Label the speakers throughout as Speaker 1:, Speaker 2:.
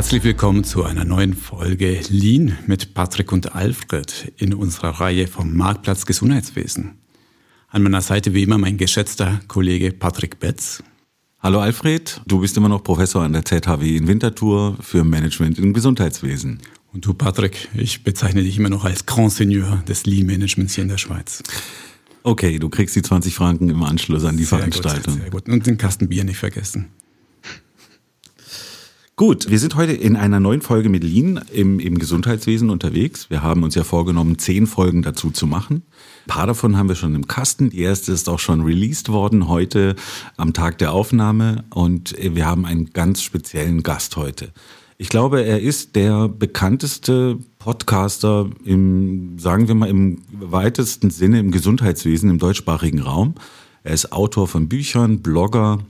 Speaker 1: Herzlich willkommen zu einer neuen Folge Lean mit Patrick und Alfred in unserer Reihe vom Marktplatz Gesundheitswesen. An meiner Seite wie immer mein geschätzter Kollege Patrick Betz.
Speaker 2: Hallo Alfred, du bist immer noch Professor an der ZHW in Winterthur für Management im Gesundheitswesen.
Speaker 1: Und du Patrick, ich bezeichne dich immer noch als Grand Seigneur des Lean-Managements hier in der Schweiz.
Speaker 2: Okay, du kriegst die 20 Franken im Anschluss an die sehr Veranstaltung.
Speaker 1: Gut, sehr gut. Und den Kasten Bier nicht vergessen.
Speaker 2: Gut, wir sind heute in einer neuen Folge mit Lean im, im Gesundheitswesen unterwegs. Wir haben uns ja vorgenommen, zehn Folgen dazu zu machen. Ein paar davon haben wir schon im Kasten. Die erste ist auch schon released worden heute am Tag der Aufnahme. Und wir haben einen ganz speziellen Gast heute. Ich glaube, er ist der bekannteste Podcaster im, sagen wir mal, im weitesten Sinne im Gesundheitswesen im deutschsprachigen Raum. Er ist Autor von Büchern, Blogger,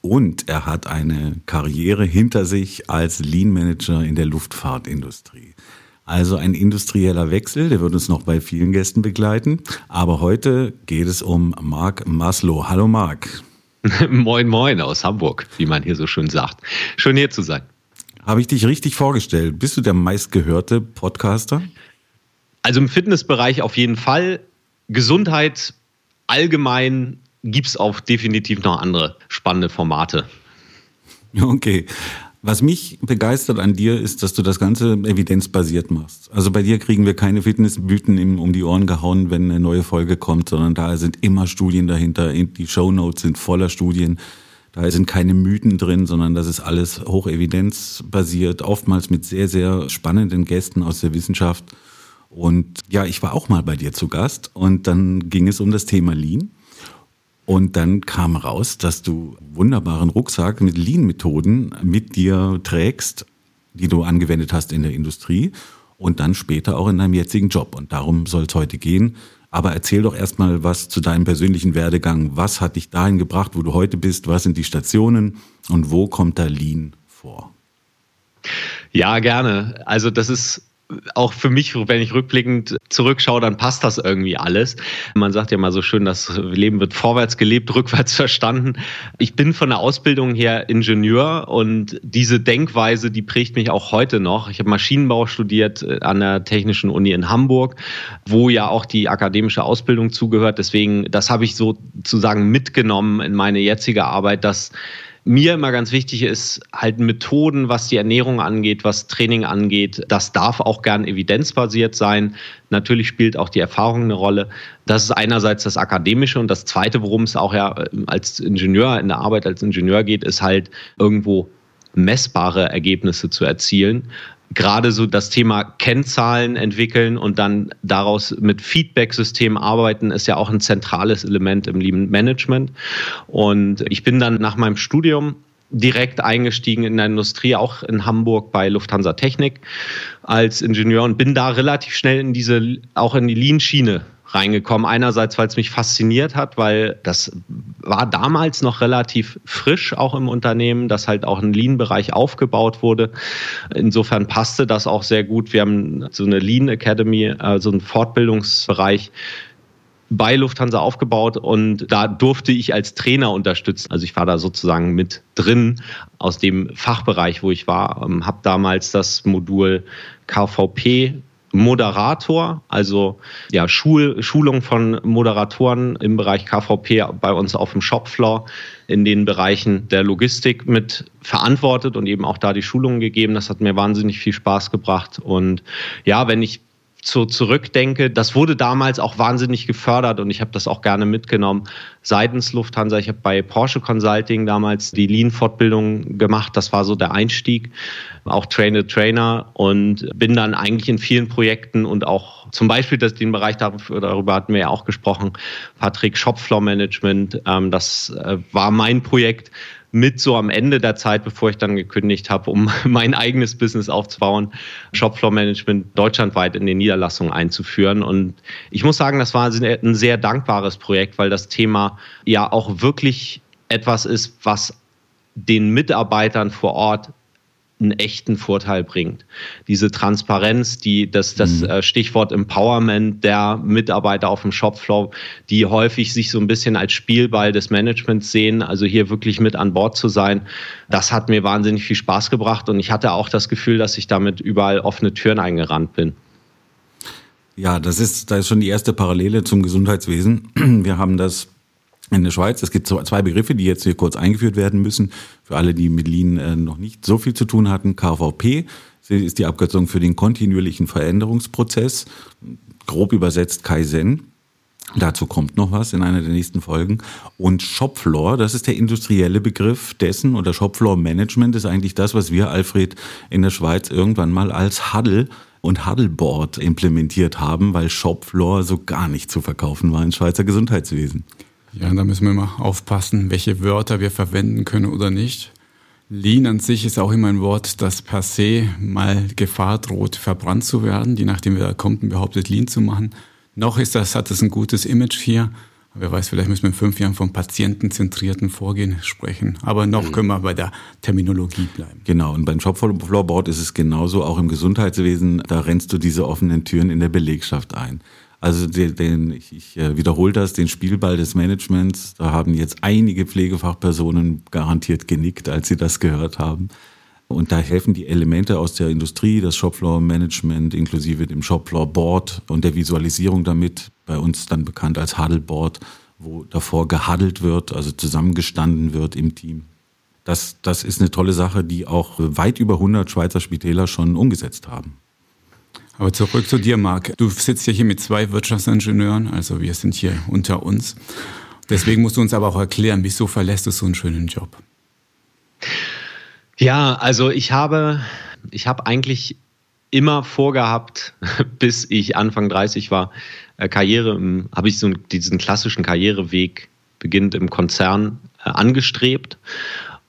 Speaker 2: und er hat eine Karriere hinter sich als Lean Manager in der Luftfahrtindustrie. Also ein industrieller Wechsel, der wird uns noch bei vielen Gästen begleiten. Aber heute geht es um Marc Maslow. Hallo Marc.
Speaker 3: moin, moin aus Hamburg, wie man hier so schön sagt. Schön hier zu sein.
Speaker 2: Habe ich dich richtig vorgestellt? Bist du der meistgehörte Podcaster?
Speaker 3: Also im Fitnessbereich auf jeden Fall. Gesundheit allgemein gibt es auch definitiv noch andere spannende Formate.
Speaker 2: Okay. Was mich begeistert an dir ist, dass du das Ganze evidenzbasiert machst. Also bei dir kriegen wir keine Fitnessbüten um die Ohren gehauen, wenn eine neue Folge kommt, sondern da sind immer Studien dahinter. Die Show Notes sind voller Studien. Da sind keine Mythen drin, sondern das ist alles hochevidenzbasiert, oftmals mit sehr, sehr spannenden Gästen aus der Wissenschaft. Und ja, ich war auch mal bei dir zu Gast und dann ging es um das Thema Lean. Und dann kam raus, dass du wunderbaren Rucksack mit Lean-Methoden mit dir trägst, die du angewendet hast in der Industrie und dann später auch in deinem jetzigen Job. Und darum soll es heute gehen. Aber erzähl doch erstmal was zu deinem persönlichen Werdegang. Was hat dich dahin gebracht, wo du heute bist? Was sind die Stationen und wo kommt da Lean vor?
Speaker 3: Ja, gerne. Also das ist auch für mich, wenn ich rückblickend zurückschaue, dann passt das irgendwie alles. Man sagt ja mal so schön, das Leben wird vorwärts gelebt, rückwärts verstanden. Ich bin von der Ausbildung her Ingenieur und diese Denkweise, die prägt mich auch heute noch. Ich habe Maschinenbau studiert äh, an der Technischen Uni in Hamburg, wo ja auch die akademische Ausbildung zugehört. Deswegen, das habe ich sozusagen mitgenommen in meine jetzige Arbeit, dass mir immer ganz wichtig ist, halt Methoden, was die Ernährung angeht, was Training angeht. Das darf auch gern evidenzbasiert sein. Natürlich spielt auch die Erfahrung eine Rolle. Das ist einerseits das Akademische und das Zweite, worum es auch ja äh, als Ingenieur in der Arbeit als Ingenieur geht, ist halt irgendwo messbare Ergebnisse zu erzielen gerade so das Thema Kennzahlen entwickeln und dann daraus mit Feedback-Systemen arbeiten, ist ja auch ein zentrales Element im Lean Management. Und ich bin dann nach meinem Studium direkt eingestiegen in der Industrie, auch in Hamburg bei Lufthansa Technik als Ingenieur und bin da relativ schnell in diese, auch in die Lean-Schiene reingekommen. Einerseits, weil es mich fasziniert hat, weil das war damals noch relativ frisch auch im Unternehmen, dass halt auch ein Lean-Bereich aufgebaut wurde. Insofern passte das auch sehr gut. Wir haben so eine Lean Academy, also einen Fortbildungsbereich bei Lufthansa aufgebaut und da durfte ich als Trainer unterstützen. Also ich war da sozusagen mit drin aus dem Fachbereich, wo ich war, ähm, habe damals das Modul KVP Moderator, also ja, Schul Schulung von Moderatoren im Bereich KVP bei uns auf dem Shopfloor in den Bereichen der Logistik mit verantwortet und eben auch da die Schulungen gegeben. Das hat mir wahnsinnig viel Spaß gebracht. Und ja, wenn ich so zurückdenke, das wurde damals auch wahnsinnig gefördert und ich habe das auch gerne mitgenommen seitens Lufthansa. Ich habe bei Porsche Consulting damals die Lean-Fortbildung gemacht. Das war so der Einstieg, auch Trainer Trainer und bin dann eigentlich in vielen Projekten und auch zum Beispiel das, den Bereich darüber, darüber hatten wir ja auch gesprochen, Patrick Shopfloor Management. Ähm, das äh, war mein Projekt mit so am Ende der Zeit, bevor ich dann gekündigt habe, um mein eigenes Business aufzubauen, Shopfloor Management deutschlandweit in den Niederlassungen einzuführen. Und ich muss sagen, das war ein sehr dankbares Projekt, weil das Thema ja auch wirklich etwas ist, was den Mitarbeitern vor Ort einen echten Vorteil bringt. Diese Transparenz, die, das, das mhm. Äh, Stichwort Empowerment der Mitarbeiter auf dem Shopfloor, die häufig sich so ein bisschen als Spielball des Managements sehen, also hier wirklich mit an Bord zu sein, das hat mir wahnsinnig viel Spaß gebracht und ich hatte auch das Gefühl, dass ich damit überall offene Türen eingerannt bin.
Speaker 2: Ja, das ist, da ist schon die erste Parallele zum Gesundheitswesen. Wir haben das in der Schweiz. Es gibt zwei Begriffe, die jetzt hier kurz eingeführt werden müssen. Für alle, die mit Lean äh, noch nicht so viel zu tun hatten. KVP ist die Abkürzung für den kontinuierlichen Veränderungsprozess. Grob übersetzt Kaizen. Dazu kommt noch was in einer der nächsten Folgen. Und Shopfloor, das ist der industrielle Begriff dessen oder Shopfloor Management ist eigentlich das, was wir, Alfred, in der Schweiz irgendwann mal als Huddle und Huddleboard implementiert haben, weil Shopfloor so gar nicht zu verkaufen war im Schweizer Gesundheitswesen.
Speaker 1: Ja, da müssen wir mal aufpassen, welche Wörter wir verwenden können oder nicht. Lean an sich ist auch immer ein Wort, das per se mal Gefahr droht, verbrannt zu werden, je nachdem wer da kommt und behauptet, Lean zu machen. Noch ist das, hat das ein gutes Image hier. Wer weiß, vielleicht müssen wir in fünf Jahren vom patientenzentrierten Vorgehen sprechen. Aber noch mhm. können wir bei der Terminologie bleiben.
Speaker 2: Genau, und beim Shopfloorboard ist es genauso, auch im Gesundheitswesen, da rennst du diese offenen Türen in der Belegschaft ein. Also den, den ich, ich äh, wiederhole das, den Spielball des Managements, da haben jetzt einige Pflegefachpersonen garantiert genickt, als sie das gehört haben. Und da helfen die Elemente aus der Industrie, das Shopfloor-Management inklusive dem Shopfloor-Board und der Visualisierung damit, bei uns dann bekannt als Huddleboard, wo davor gehuddelt wird, also zusammengestanden wird im Team. Das, das ist eine tolle Sache, die auch weit über 100 Schweizer Spitäler schon umgesetzt haben.
Speaker 1: Aber zurück zu dir, Marc. Du sitzt ja hier mit zwei Wirtschaftsingenieuren, also wir sind hier unter uns. Deswegen musst du uns aber auch erklären, wieso verlässt du so einen schönen Job?
Speaker 3: Ja, also ich habe, ich habe eigentlich immer vorgehabt, bis ich Anfang 30 war, äh, Karriere, habe ich so diesen klassischen Karriereweg beginnend im Konzern äh, angestrebt.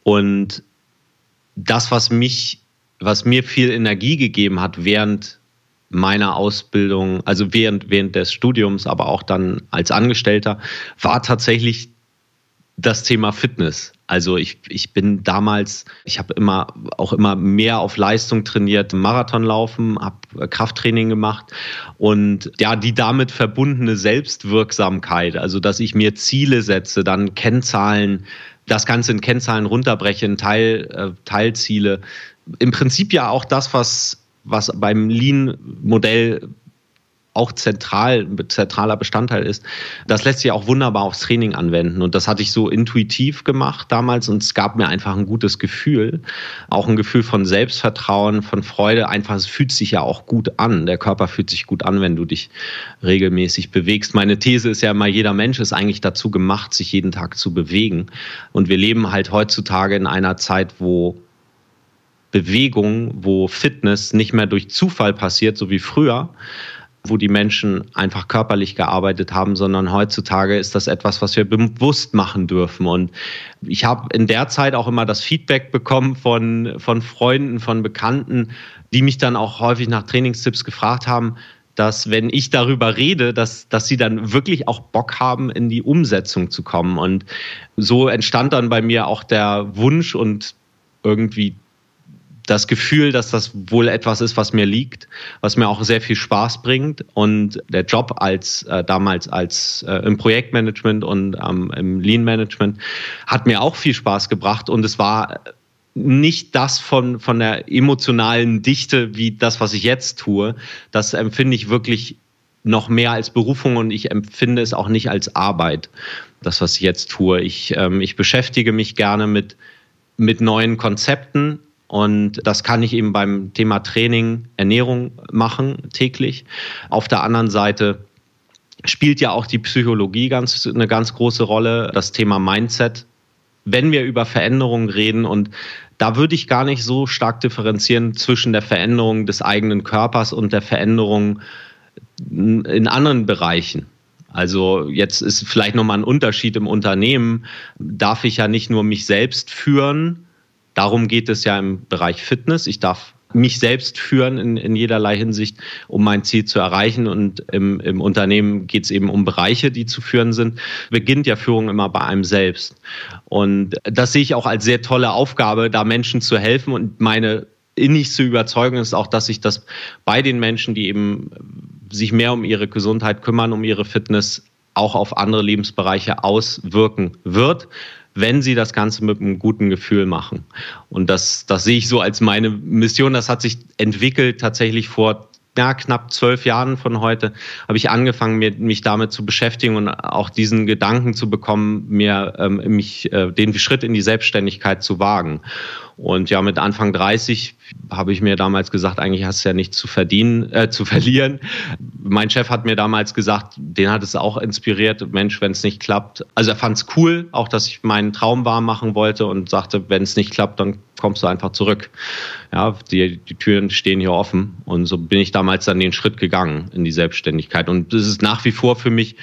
Speaker 3: Und das, was mich, was mir viel Energie gegeben hat während meiner Ausbildung, also während, während des Studiums, aber auch dann als Angestellter, war tatsächlich das Thema Fitness. Also ich, ich bin damals, ich habe immer auch immer mehr auf Leistung trainiert, Marathon laufen, habe Krafttraining gemacht und ja, die damit verbundene Selbstwirksamkeit, also dass ich mir Ziele setze, dann Kennzahlen, das Ganze in Kennzahlen runterbreche, in Teil, äh, Teilziele. Im Prinzip ja auch das, was was beim Lean-Modell auch zentral, zentraler Bestandteil ist, das lässt sich auch wunderbar aufs Training anwenden. Und das hatte ich so intuitiv gemacht damals und es gab mir einfach ein gutes Gefühl. Auch ein Gefühl von Selbstvertrauen, von Freude. Einfach, es fühlt sich ja auch gut an. Der Körper fühlt sich gut an, wenn du dich regelmäßig bewegst. Meine These ist ja immer, jeder Mensch ist eigentlich dazu gemacht, sich jeden Tag zu bewegen. Und wir leben halt heutzutage in einer Zeit, wo Bewegung, wo Fitness nicht mehr durch Zufall passiert, so wie früher, wo die Menschen einfach körperlich gearbeitet haben, sondern heutzutage ist das etwas, was wir bewusst machen dürfen. Und ich habe in der Zeit auch immer das Feedback bekommen von, von Freunden, von Bekannten, die mich dann auch häufig nach Trainingstipps gefragt haben, dass wenn ich darüber rede, dass, dass sie dann wirklich auch Bock haben, in die Umsetzung zu kommen. Und so entstand dann bei mir auch der Wunsch und irgendwie das Gefühl, dass das wohl etwas ist, was mir liegt, was mir auch sehr viel Spaß bringt. Und der Job als äh, damals als äh, im Projektmanagement und ähm, im Lean Management hat mir auch viel Spaß gebracht. Und es war nicht das von, von der emotionalen Dichte wie das, was ich jetzt tue. Das empfinde ich wirklich noch mehr als Berufung und ich empfinde es auch nicht als Arbeit, das, was ich jetzt tue. Ich, ähm, ich beschäftige mich gerne mit, mit neuen Konzepten, und das kann ich eben beim Thema Training, Ernährung machen täglich. Auf der anderen Seite spielt ja auch die Psychologie ganz, eine ganz große Rolle, das Thema Mindset. Wenn wir über Veränderungen reden und da würde ich gar nicht so stark differenzieren zwischen der Veränderung des eigenen Körpers und der Veränderung in anderen Bereichen. Also jetzt ist vielleicht nochmal ein Unterschied im Unternehmen. Darf ich ja nicht nur mich selbst führen, Darum geht es ja im Bereich Fitness. Ich darf mich selbst führen in, in jederlei Hinsicht, um mein Ziel zu erreichen. Und im, im Unternehmen geht es eben um Bereiche, die zu führen sind. Beginnt ja Führung immer bei einem selbst. Und das sehe ich auch als sehr tolle Aufgabe, da Menschen zu helfen und meine innigste Überzeugung ist auch, dass sich das bei den Menschen, die eben sich mehr um ihre Gesundheit kümmern, um ihre Fitness, auch auf andere Lebensbereiche auswirken wird, wenn sie das Ganze mit einem guten Gefühl machen. Und das, das sehe ich so als meine Mission. Das hat sich entwickelt tatsächlich vor ja, knapp zwölf Jahren von heute habe ich angefangen, mich damit zu beschäftigen und auch diesen Gedanken zu bekommen, mir ähm, mich äh, den Schritt in die Selbstständigkeit zu wagen. Und ja, mit Anfang 30 habe ich mir damals gesagt, eigentlich hast du ja nichts zu verdienen, äh, zu verlieren. Mein Chef hat mir damals gesagt, den hat es auch inspiriert, Mensch, wenn es nicht klappt. Also er fand es cool, auch dass ich meinen Traum wahr machen wollte und sagte, wenn es nicht klappt, dann kommst du einfach zurück. Ja, die, die Türen stehen hier offen. Und so bin ich damals dann den Schritt gegangen in die Selbstständigkeit. Und das ist nach wie vor für mich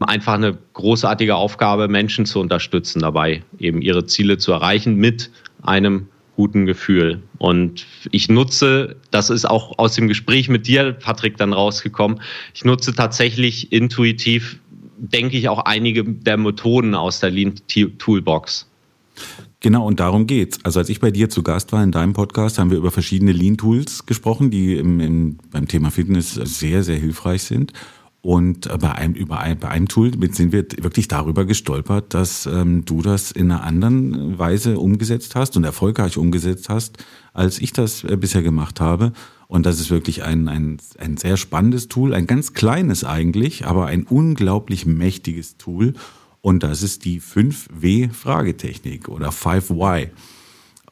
Speaker 3: einfach eine großartige Aufgabe, Menschen zu unterstützen dabei, eben ihre Ziele zu erreichen mit einem guten Gefühl. Und ich nutze, das ist auch aus dem Gespräch mit dir, Patrick, dann rausgekommen, ich nutze tatsächlich intuitiv, denke ich, auch einige der Methoden aus der Lean Toolbox.
Speaker 2: Genau, und darum geht's. Also als ich bei dir zu Gast war in deinem Podcast, haben wir über verschiedene Lean-Tools gesprochen, die im, im, beim Thema Fitness sehr, sehr hilfreich sind. Und bei einem, über ein, bei einem Tool sind wir wirklich darüber gestolpert, dass ähm, du das in einer anderen Weise umgesetzt hast und erfolgreich umgesetzt hast, als ich das äh, bisher gemacht habe. Und das ist wirklich ein, ein, ein sehr spannendes Tool, ein ganz kleines eigentlich, aber ein unglaublich mächtiges Tool. Und das ist die 5W-Fragetechnik oder 5Y.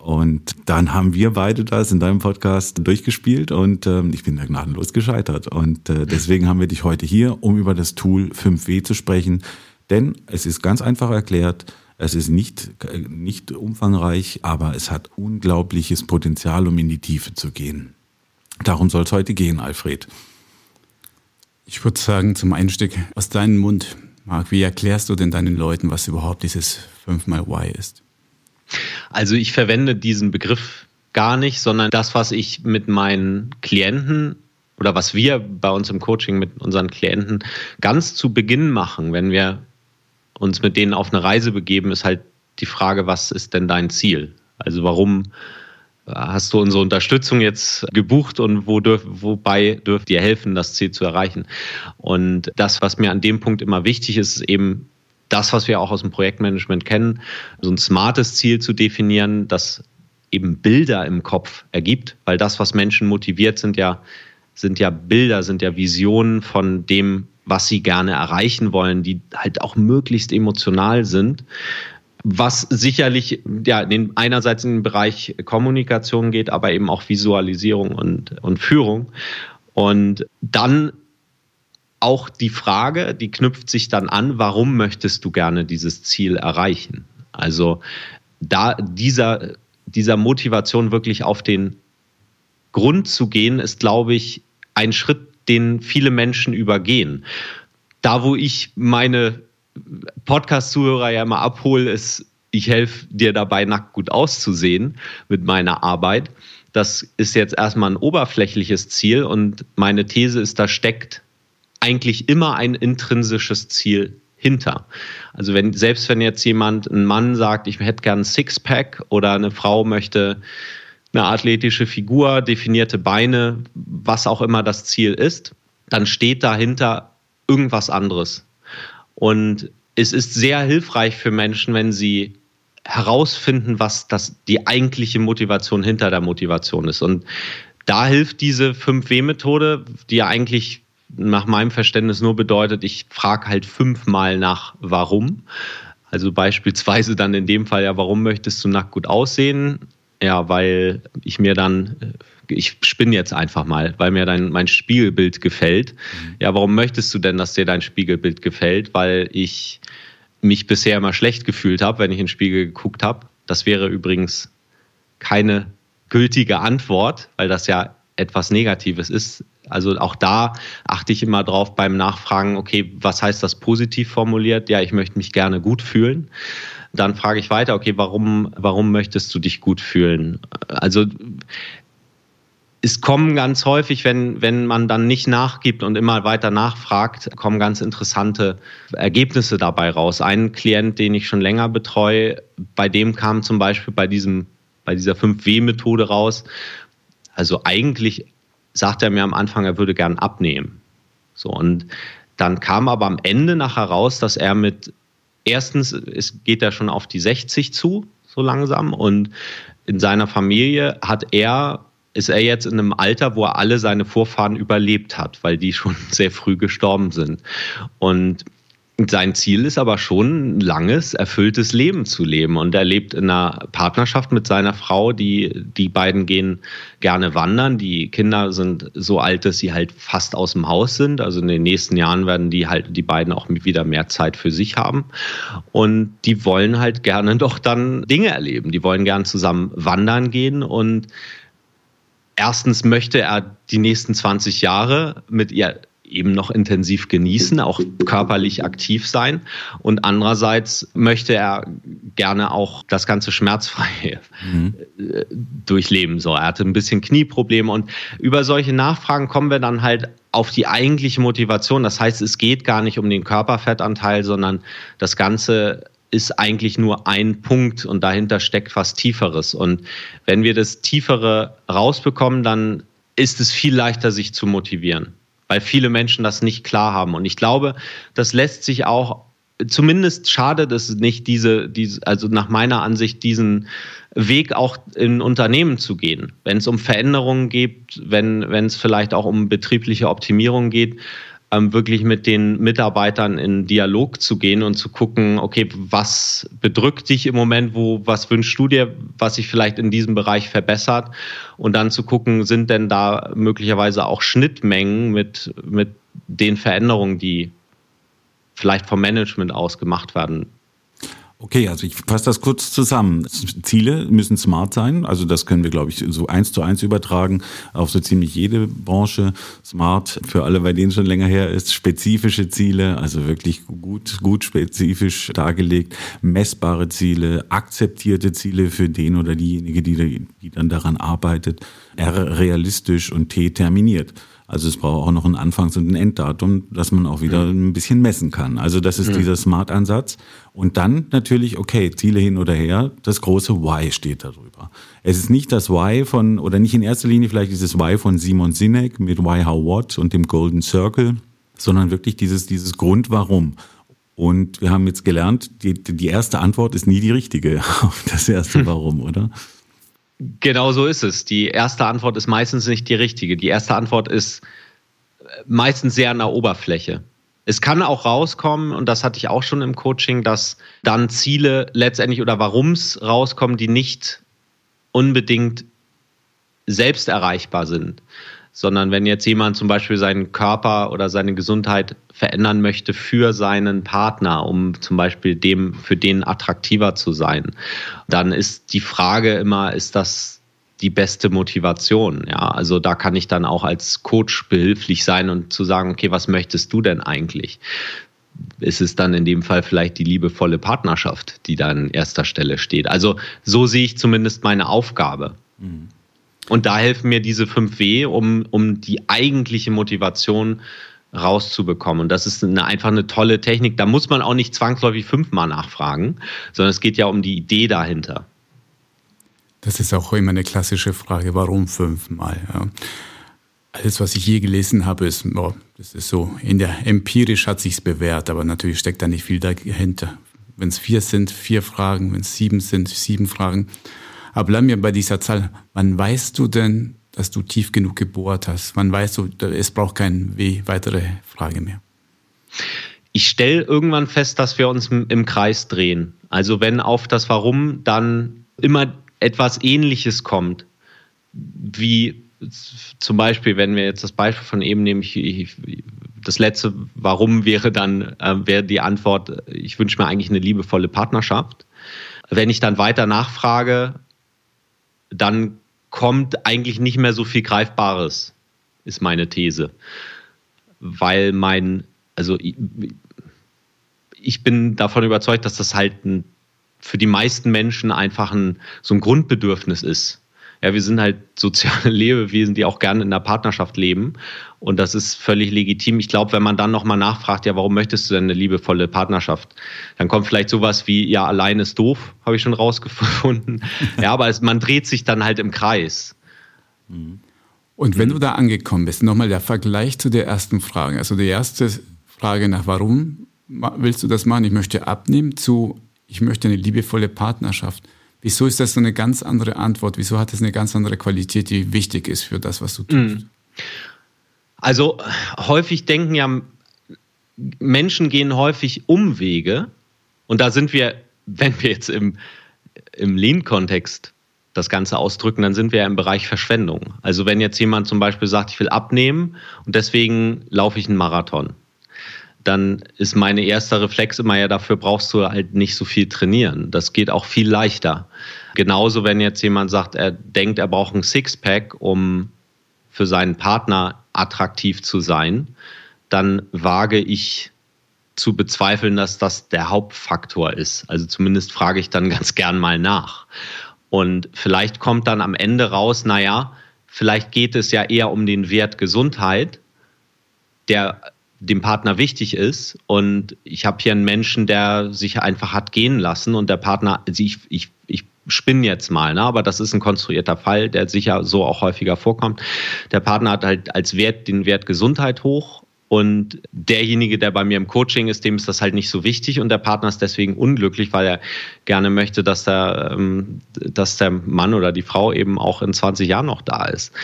Speaker 2: Und dann haben wir beide das in deinem Podcast durchgespielt und äh, ich bin da gnadenlos gescheitert. Und äh, deswegen haben wir dich heute hier, um über das Tool 5W zu sprechen. Denn es ist ganz einfach erklärt, es ist nicht, nicht umfangreich, aber es hat unglaubliches Potenzial, um in die Tiefe zu gehen. Darum soll es heute gehen, Alfred.
Speaker 1: Ich würde sagen, zum Einstieg aus deinem Mund, Marc, wie erklärst du denn deinen Leuten, was überhaupt dieses 5 mal Y ist?
Speaker 3: Also ich verwende diesen Begriff gar nicht, sondern das, was ich mit meinen Klienten oder was wir bei uns im Coaching mit unseren Klienten ganz zu Beginn machen, wenn wir uns mit denen auf eine Reise begeben, ist halt die Frage, was ist denn dein Ziel? Also warum hast du unsere Unterstützung jetzt gebucht und wo dürf, wobei dürft ihr helfen, das Ziel zu erreichen? Und das, was mir an dem Punkt immer wichtig ist, ist eben das, was wir auch aus dem Projektmanagement kennen, so ein smartes Ziel zu definieren, das eben Bilder im Kopf ergibt, weil das, was Menschen motiviert, sind ja, sind ja Bilder, sind ja Visionen von dem, was sie gerne erreichen wollen, die halt auch möglichst emotional sind. Was sicherlich ja einerseits in den Bereich Kommunikation geht, aber eben auch Visualisierung und, und Führung. Und dann auch die Frage, die knüpft sich dann an, warum möchtest du gerne dieses Ziel erreichen? Also da dieser, dieser Motivation wirklich auf den Grund zu gehen, ist, glaube ich, ein Schritt, den viele Menschen übergehen. Da, wo ich meine Podcast-Zuhörer ja immer abhole, ist, ich helfe dir dabei, nackt gut auszusehen mit meiner Arbeit. Das ist jetzt erstmal ein oberflächliches Ziel und meine These ist, da steckt eigentlich immer ein intrinsisches Ziel hinter. Also wenn, selbst wenn jetzt jemand, ein Mann sagt, ich hätte gern ein Sixpack oder eine Frau möchte eine athletische Figur, definierte Beine, was auch immer das Ziel ist, dann steht dahinter irgendwas anderes. Und es ist sehr hilfreich für Menschen, wenn sie herausfinden, was das, die eigentliche Motivation hinter der Motivation ist. Und da hilft diese 5W-Methode, die ja eigentlich nach meinem Verständnis nur bedeutet, ich frage halt fünfmal nach warum. Also beispielsweise dann in dem Fall ja, warum möchtest du nackt gut aussehen? Ja, weil ich mir dann, äh, ich spinne jetzt einfach mal, weil mir dein, mein Spiegelbild gefällt. Mhm. Ja, warum möchtest du denn, dass dir dein Spiegelbild gefällt? Weil ich mich bisher immer schlecht gefühlt habe, wenn ich in den Spiegel geguckt habe. Das wäre übrigens keine gültige Antwort, weil das ja etwas Negatives ist. Also auch da achte ich immer drauf beim Nachfragen, okay, was heißt das positiv formuliert? Ja, ich möchte mich gerne gut fühlen. Dann frage ich weiter, okay, warum, warum möchtest du dich gut fühlen? Also es kommen ganz häufig, wenn, wenn man dann nicht nachgibt und immer weiter nachfragt, kommen ganz interessante Ergebnisse dabei raus. Ein Klient, den ich schon länger betreue, bei dem kam zum Beispiel bei diesem, bei dieser 5W-Methode raus, Also eigentlich sagt er mir am Anfang, er würde gern abnehmen. So und dann kam aber am Ende nachher raus, dass er mit erstens, es geht er schon auf die 60 zu, so langsam und in seiner Familie hat er ist er jetzt in einem Alter, wo er alle seine Vorfahren überlebt hat, weil die schon sehr früh gestorben sind. Und sein Ziel ist aber schon ein langes, erfülltes Leben zu leben. Und er lebt in einer Partnerschaft mit seiner Frau. Die, die beiden gehen gerne wandern. Die Kinder sind so alt, dass sie halt fast aus dem Haus sind. Also in den nächsten Jahren werden die halt, die beiden auch wieder mehr Zeit für sich haben. Und die wollen halt gerne doch dann Dinge erleben. Die wollen gerne zusammen wandern gehen und erstens möchte er die nächsten 20 Jahre mit ihr eben noch intensiv genießen, auch körperlich aktiv sein. Und andererseits möchte er gerne auch das Ganze schmerzfrei mhm. durchleben. So, er hatte ein bisschen Knieprobleme und über solche Nachfragen kommen wir dann halt auf die eigentliche Motivation. Das heißt, es geht gar nicht um den Körperfettanteil, sondern das Ganze ist eigentlich nur ein Punkt und dahinter steckt was Tieferes. Und wenn wir das Tiefere rausbekommen, dann ist es viel leichter, sich zu motivieren, weil viele Menschen das nicht klar haben. Und ich glaube, das lässt sich auch, zumindest schade, dass nicht diese, diese also nach meiner Ansicht diesen Weg auch in Unternehmen zu gehen. Wenn es um Veränderungen geht, wenn, wenn es vielleicht auch um betriebliche Optimierung geht, ähm, wirklich mit den Mitarbeitern in Dialog zu gehen und zu gucken, okay, was bedrückt dich im Moment, wo, was wünschst du dir, was sich vielleicht in diesem Bereich verbessert? Und dann zu gucken, sind denn da möglicherweise auch Schnittmengen mit, mit den Veränderungen, die vielleicht vom Management aus gemacht werden
Speaker 2: Okay, also ich fasse das kurz zusammen. Ziele müssen smart sein, also das können wir, glaube ich, so eins zu eins übertragen auf so ziemlich jede Branche. Smart für alle, bei denen schon länger her ist, spezifische Ziele, also wirklich gut, gut spezifisch dargelegt, messbare Ziele, akzeptierte Ziele für den oder diejenige, die, die dann daran arbeitet, R realistisch und T terminiert. Also es braucht auch noch ein Anfangs- und ein Enddatum, dass man auch wieder ein bisschen messen kann. Also das ist dieser Smart-Ansatz. Und dann natürlich, okay, Ziele hin oder her, das große Why steht darüber. Es ist nicht das Why von, oder nicht in erster Linie vielleicht dieses Why von Simon Sinek mit Why, How, What und dem Golden Circle, sondern wirklich dieses, dieses Grund, warum. Und wir haben jetzt gelernt, die, die erste Antwort ist nie die richtige auf das erste Warum, oder?
Speaker 3: Genau so ist es. Die erste Antwort ist meistens nicht die richtige. Die erste Antwort ist äh, meistens sehr an der Oberfläche. Es kann auch rauskommen, und das hatte ich auch schon im Coaching, dass dann Ziele letztendlich oder warum es rauskommen, die nicht unbedingt selbst erreichbar sind sondern wenn jetzt jemand zum Beispiel seinen Körper oder seine Gesundheit verändern möchte für seinen Partner, um zum Beispiel dem, für den attraktiver zu sein, dann ist die Frage immer, ist das die beste Motivation. Ja, also da kann ich dann auch als Coach behilflich sein und zu sagen, okay, was möchtest du denn eigentlich? Ist es dann in dem Fall vielleicht die liebevolle Partnerschaft, die da an erster Stelle steht? Also so sehe ich zumindest meine Aufgabe. Mhm. Und da helfen mir diese 5W, um, um die eigentliche Motivation rauszubekommen. Und das ist eine, einfach eine tolle Technik. Da muss man auch nicht zwangsläufig fünfmal nachfragen, sondern es geht ja um die Idee dahinter.
Speaker 1: Das ist auch immer eine klassische Frage, warum fünfmal? Ja. Alles, was ich je gelesen habe, ist, oh, das ist so, in der empirisch hat sich's bewährt, aber natürlich steckt da nicht viel dahinter. Wenn es vier sind, vier Fragen, wenn es sieben sind, sieben Fragen. Aber bleiben wir bei dieser Zahl. Wann weißt du denn, dass du tief genug gebohrt hast? Wann weißt du, es braucht keine weitere Frage mehr?
Speaker 3: Ich stelle irgendwann fest, dass wir uns im Kreis drehen. Also wenn auf das Warum dann immer etwas Ähnliches kommt, wie zum Beispiel, wenn wir jetzt das Beispiel von eben nehmen, ich, das letzte Warum wäre dann, äh, wäre die Antwort, ich wünsche mir eigentlich eine liebevolle Partnerschaft. Wenn ich dann weiter nachfrage, dann kommt eigentlich nicht mehr so viel Greifbares, ist meine These. Weil mein, also ich, bin davon überzeugt, dass das halt ein, für die meisten Menschen einfach ein, so ein Grundbedürfnis ist ja, wir sind halt soziale Lebewesen, die auch gerne in der Partnerschaft leben. Und das ist völlig legitim. Ich glaube, wenn man dann nochmal nachfragt, ja, warum möchtest du denn eine liebevolle Partnerschaft? Dann kommt vielleicht sowas wie, ja, allein ist doof, habe ich schon rausgefunden. ja, aber es, man dreht sich dann halt im Kreis.
Speaker 2: Mhm.
Speaker 1: Und wenn du da angekommen bist, nochmal der Vergleich zu der ersten Frage. Also die erste Frage nach warum willst du das machen? Ich möchte abnehmen zu, ich möchte eine liebevolle Partnerschaft. Wieso ist das so eine ganz andere Antwort? Wieso hat es eine ganz andere Qualität, die wichtig ist für das, was du tust? Mhm.
Speaker 3: Also häufig denken ja, Menschen gehen häufig Umwege und da sind wir, wenn wir jetzt im, im Lean-Kontext das Ganze ausdrücken, dann sind wir ja im Bereich Verschwendung. Also wenn jetzt jemand zum Beispiel sagt, ich will abnehmen und deswegen laufe ich einen Marathon, dann ist meine erster Reflex immer ja, dafür brauchst du halt nicht so viel trainieren. Das geht auch viel leichter. Genauso, wenn jetzt jemand sagt, er denkt, er braucht ein Sixpack, um für seinen Partner attraktiv zu sein, dann wage ich zu bezweifeln, dass das der Hauptfaktor ist. Also zumindest frage ich dann ganz gern mal nach. Und vielleicht kommt dann am Ende raus, naja, vielleicht geht es ja eher um den Wert Gesundheit, der dem Partner wichtig ist. Und ich habe hier einen Menschen, der sich einfach hat gehen lassen und der Partner, also ich, ich, ich spinne jetzt mal, ne? aber das ist ein konstruierter Fall, der sicher so auch häufiger vorkommt. Der Partner hat halt als Wert den Wert Gesundheit hoch und derjenige, der bei mir im Coaching ist, dem ist das halt nicht so wichtig und der Partner ist deswegen unglücklich, weil er gerne möchte, dass der, ähm, dass der Mann oder die Frau eben auch in 20 Jahren noch da ist.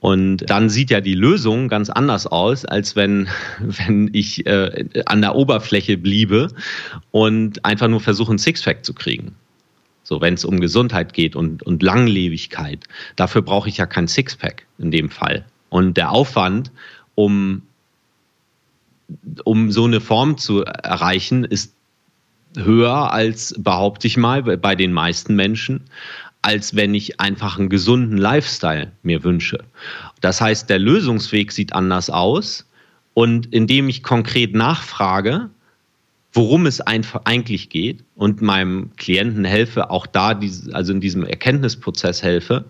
Speaker 3: Und dann sieht ja die Lösung ganz anders aus, als wenn, wenn ich äh, an der Oberfläche bliebe und einfach nur versuche, ein Sixpack zu kriegen. So, wenn es um Gesundheit geht und, und Langlebigkeit. Dafür brauche ich ja kein Sixpack in dem Fall. Und der Aufwand, um um so eine Form zu erreichen, ist höher als, behaupte ich mal, bei den meisten Menschen, als wenn ich einfach einen gesunden Lifestyle mir wünsche. Das heißt, der Lösungsweg sieht anders aus und indem ich konkret nachfrage, worum es eigentlich geht und meinem Klienten helfe, auch da, also in diesem Erkenntnisprozess helfe,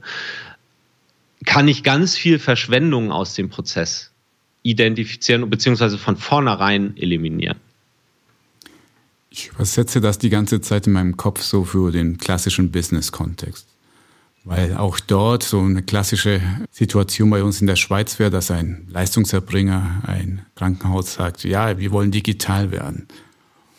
Speaker 3: kann ich ganz viel Verschwendung aus dem Prozess identifizieren bzw. von vornherein eliminieren.
Speaker 1: Ich übersetze das die ganze Zeit in meinem Kopf so für den klassischen Business-Kontext. Weil auch dort so eine klassische Situation bei uns in der Schweiz wäre, dass ein Leistungserbringer, ein Krankenhaus sagt, ja, wir wollen digital werden.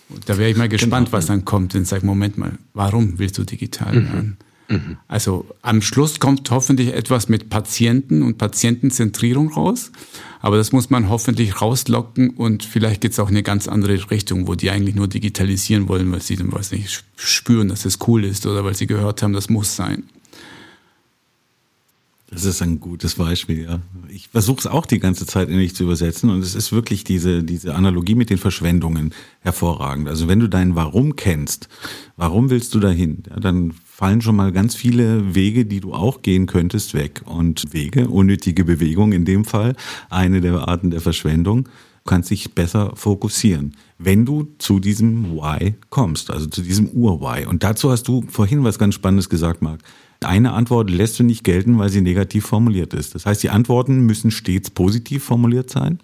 Speaker 1: Und da wäre ich mal gespannt, genau. was dann kommt und sage, Moment mal, warum willst du digital mhm. werden? Mhm. Also am Schluss kommt hoffentlich etwas mit Patienten und Patientenzentrierung raus. Aber das muss man hoffentlich rauslocken und vielleicht geht es auch in eine ganz andere Richtung, wo die eigentlich nur digitalisieren wollen, weil sie dann weiß nicht spüren, dass es cool ist oder weil sie gehört haben, das muss sein.
Speaker 2: Das ist ein gutes Beispiel, ja. Ich versuche es auch die ganze Zeit ähnlich zu übersetzen und es ist wirklich diese, diese Analogie mit den Verschwendungen hervorragend. Also wenn du dein Warum kennst, warum willst du dahin, ja, dann fallen schon mal ganz viele Wege, die du auch gehen könntest, weg. Und Wege, unnötige Bewegung in dem Fall, eine der Arten der Verschwendung, du kannst dich besser fokussieren, wenn du zu diesem Why kommst, also zu diesem Ur-Why. Und dazu hast du vorhin was ganz Spannendes gesagt, Marc. Eine Antwort lässt du nicht gelten, weil sie negativ formuliert ist. Das heißt, die Antworten müssen stets positiv formuliert sein?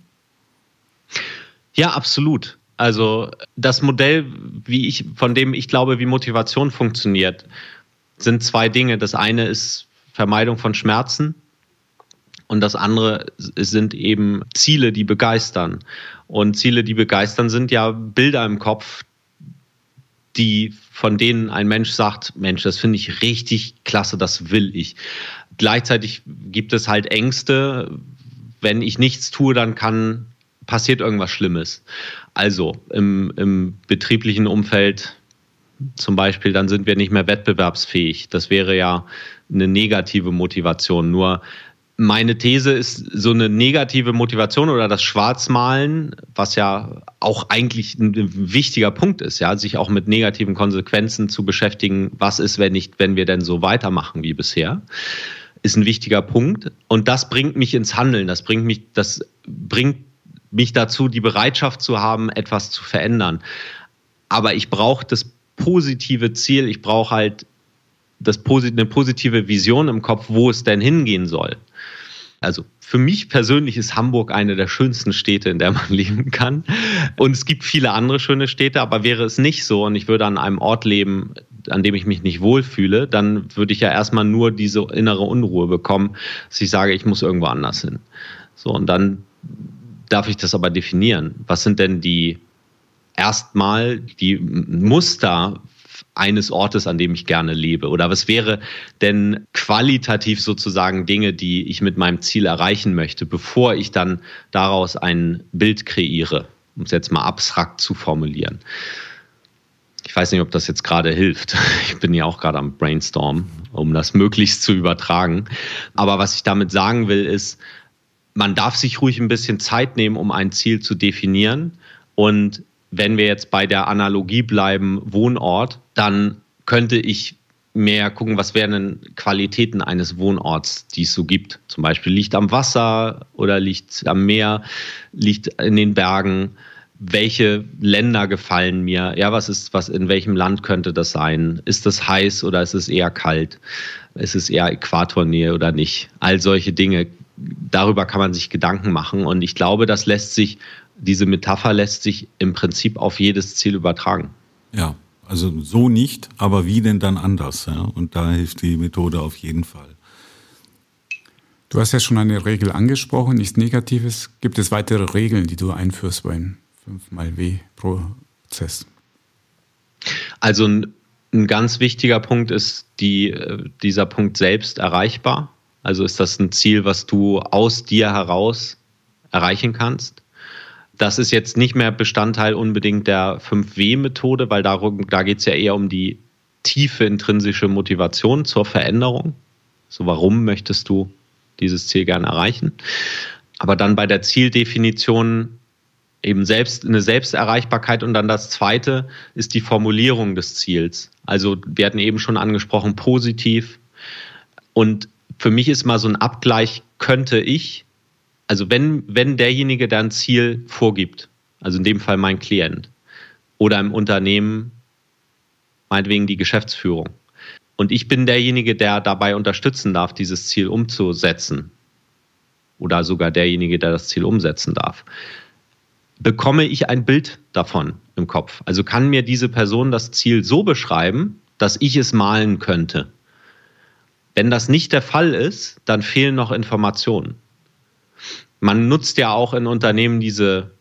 Speaker 3: Ja, absolut. Also das Modell, wie ich, von dem ich glaube, wie Motivation funktioniert, sind zwei Dinge. Das eine ist Vermeidung von Schmerzen und das andere sind eben Ziele, die begeistern. Und Ziele, die begeistern, sind ja Bilder im Kopf, die von denen ein Mensch sagt, Mensch, das finde ich richtig klasse, das will ich. Gleichzeitig gibt es halt Ängste, wenn ich nichts tue, dann kann passiert irgendwas Schlimmes. Also im, im betrieblichen Umfeld zum Beispiel, dann sind wir nicht mehr wettbewerbsfähig. Das wäre ja eine negative Motivation. Nur meine These ist so eine negative Motivation oder das Schwarzmalen, was ja auch eigentlich ein wichtiger Punkt ist, ja, sich auch mit negativen Konsequenzen zu beschäftigen. Was ist, wenn nicht, wenn wir denn so weitermachen wie bisher? Ist ein wichtiger Punkt. Und das bringt mich ins Handeln. Das bringt mich, das bringt mich dazu, die Bereitschaft zu haben, etwas zu verändern. Aber ich brauche das positive Ziel, ich brauche halt das, eine positive Vision im Kopf, wo es denn hingehen soll. Also für mich persönlich ist Hamburg eine der schönsten Städte, in der man leben kann. Und es gibt viele andere schöne Städte, aber wäre es nicht so und ich würde an einem Ort leben, an dem ich mich nicht wohlfühle, dann würde ich ja erstmal nur diese innere Unruhe bekommen, dass ich sage, ich muss irgendwo anders hin. So, und dann darf ich das aber definieren. Was sind denn die erstmal die Muster eines Ortes, an dem ich gerne lebe? Oder was wäre denn qualitativ sozusagen Dinge, die ich mit meinem Ziel erreichen möchte, bevor ich dann daraus ein Bild kreiere, um es jetzt mal abstrakt zu formulieren? Ich weiß nicht, ob das jetzt gerade hilft. Ich bin ja auch gerade am Brainstorm, um das möglichst zu übertragen. Aber was ich damit sagen will, ist, man darf sich ruhig ein bisschen Zeit nehmen, um ein Ziel zu definieren. Und wenn wir jetzt bei der Analogie bleiben, Wohnort, dann könnte ich mehr gucken, was wären denn Qualitäten eines Wohnorts, die es so gibt. Zum Beispiel liegt am Wasser oder liegt am Meer, liegt in den Bergen. Welche Länder gefallen mir? Ja, was ist, was in welchem Land könnte das sein? Ist das heiß oder ist es eher kalt? Ist es eher Äquatornähe oder nicht? All solche Dinge. Darüber kann man sich Gedanken machen. Und ich glaube, das lässt sich diese Metapher lässt sich im Prinzip auf jedes Ziel übertragen.
Speaker 2: Ja, also so nicht, aber wie denn dann anders? Ja? Und da hilft die Methode auf jeden Fall.
Speaker 1: Du hast ja schon eine Regel angesprochen, nichts Negatives. Gibt es weitere Regeln, die du einführst beim 5x-W-Prozess?
Speaker 3: Also ein, ein, ganz wichtiger Punkt ist die, äh, dieser Punkt selbst erreichbar. Also ist das ein Ziel, was du aus dir heraus erreichen kannst? Das ist jetzt nicht mehr Bestandteil unbedingt der 5W-Methode, weil darum, da geht es ja eher um die tiefe intrinsische Motivation zur Veränderung. So, warum möchtest du dieses Ziel gerne erreichen? Aber dann bei der Zieldefinition eben selbst eine Selbsterreichbarkeit und dann das zweite ist die Formulierung des Ziels. Also wir hatten eben schon angesprochen, positiv. Und für mich ist mal so ein Abgleich, könnte ich also wenn, wenn derjenige, der ein Ziel vorgibt, also in dem Fall mein Klient oder im Unternehmen, meinetwegen die Geschäftsführung, und ich bin derjenige, der dabei unterstützen darf, dieses Ziel umzusetzen, oder sogar derjenige, der das Ziel umsetzen darf, bekomme ich ein Bild davon im Kopf. Also kann mir diese Person das Ziel so beschreiben, dass ich es malen könnte. Wenn das nicht der Fall ist, dann fehlen noch Informationen man nutzt ja auch in Unternehmen diese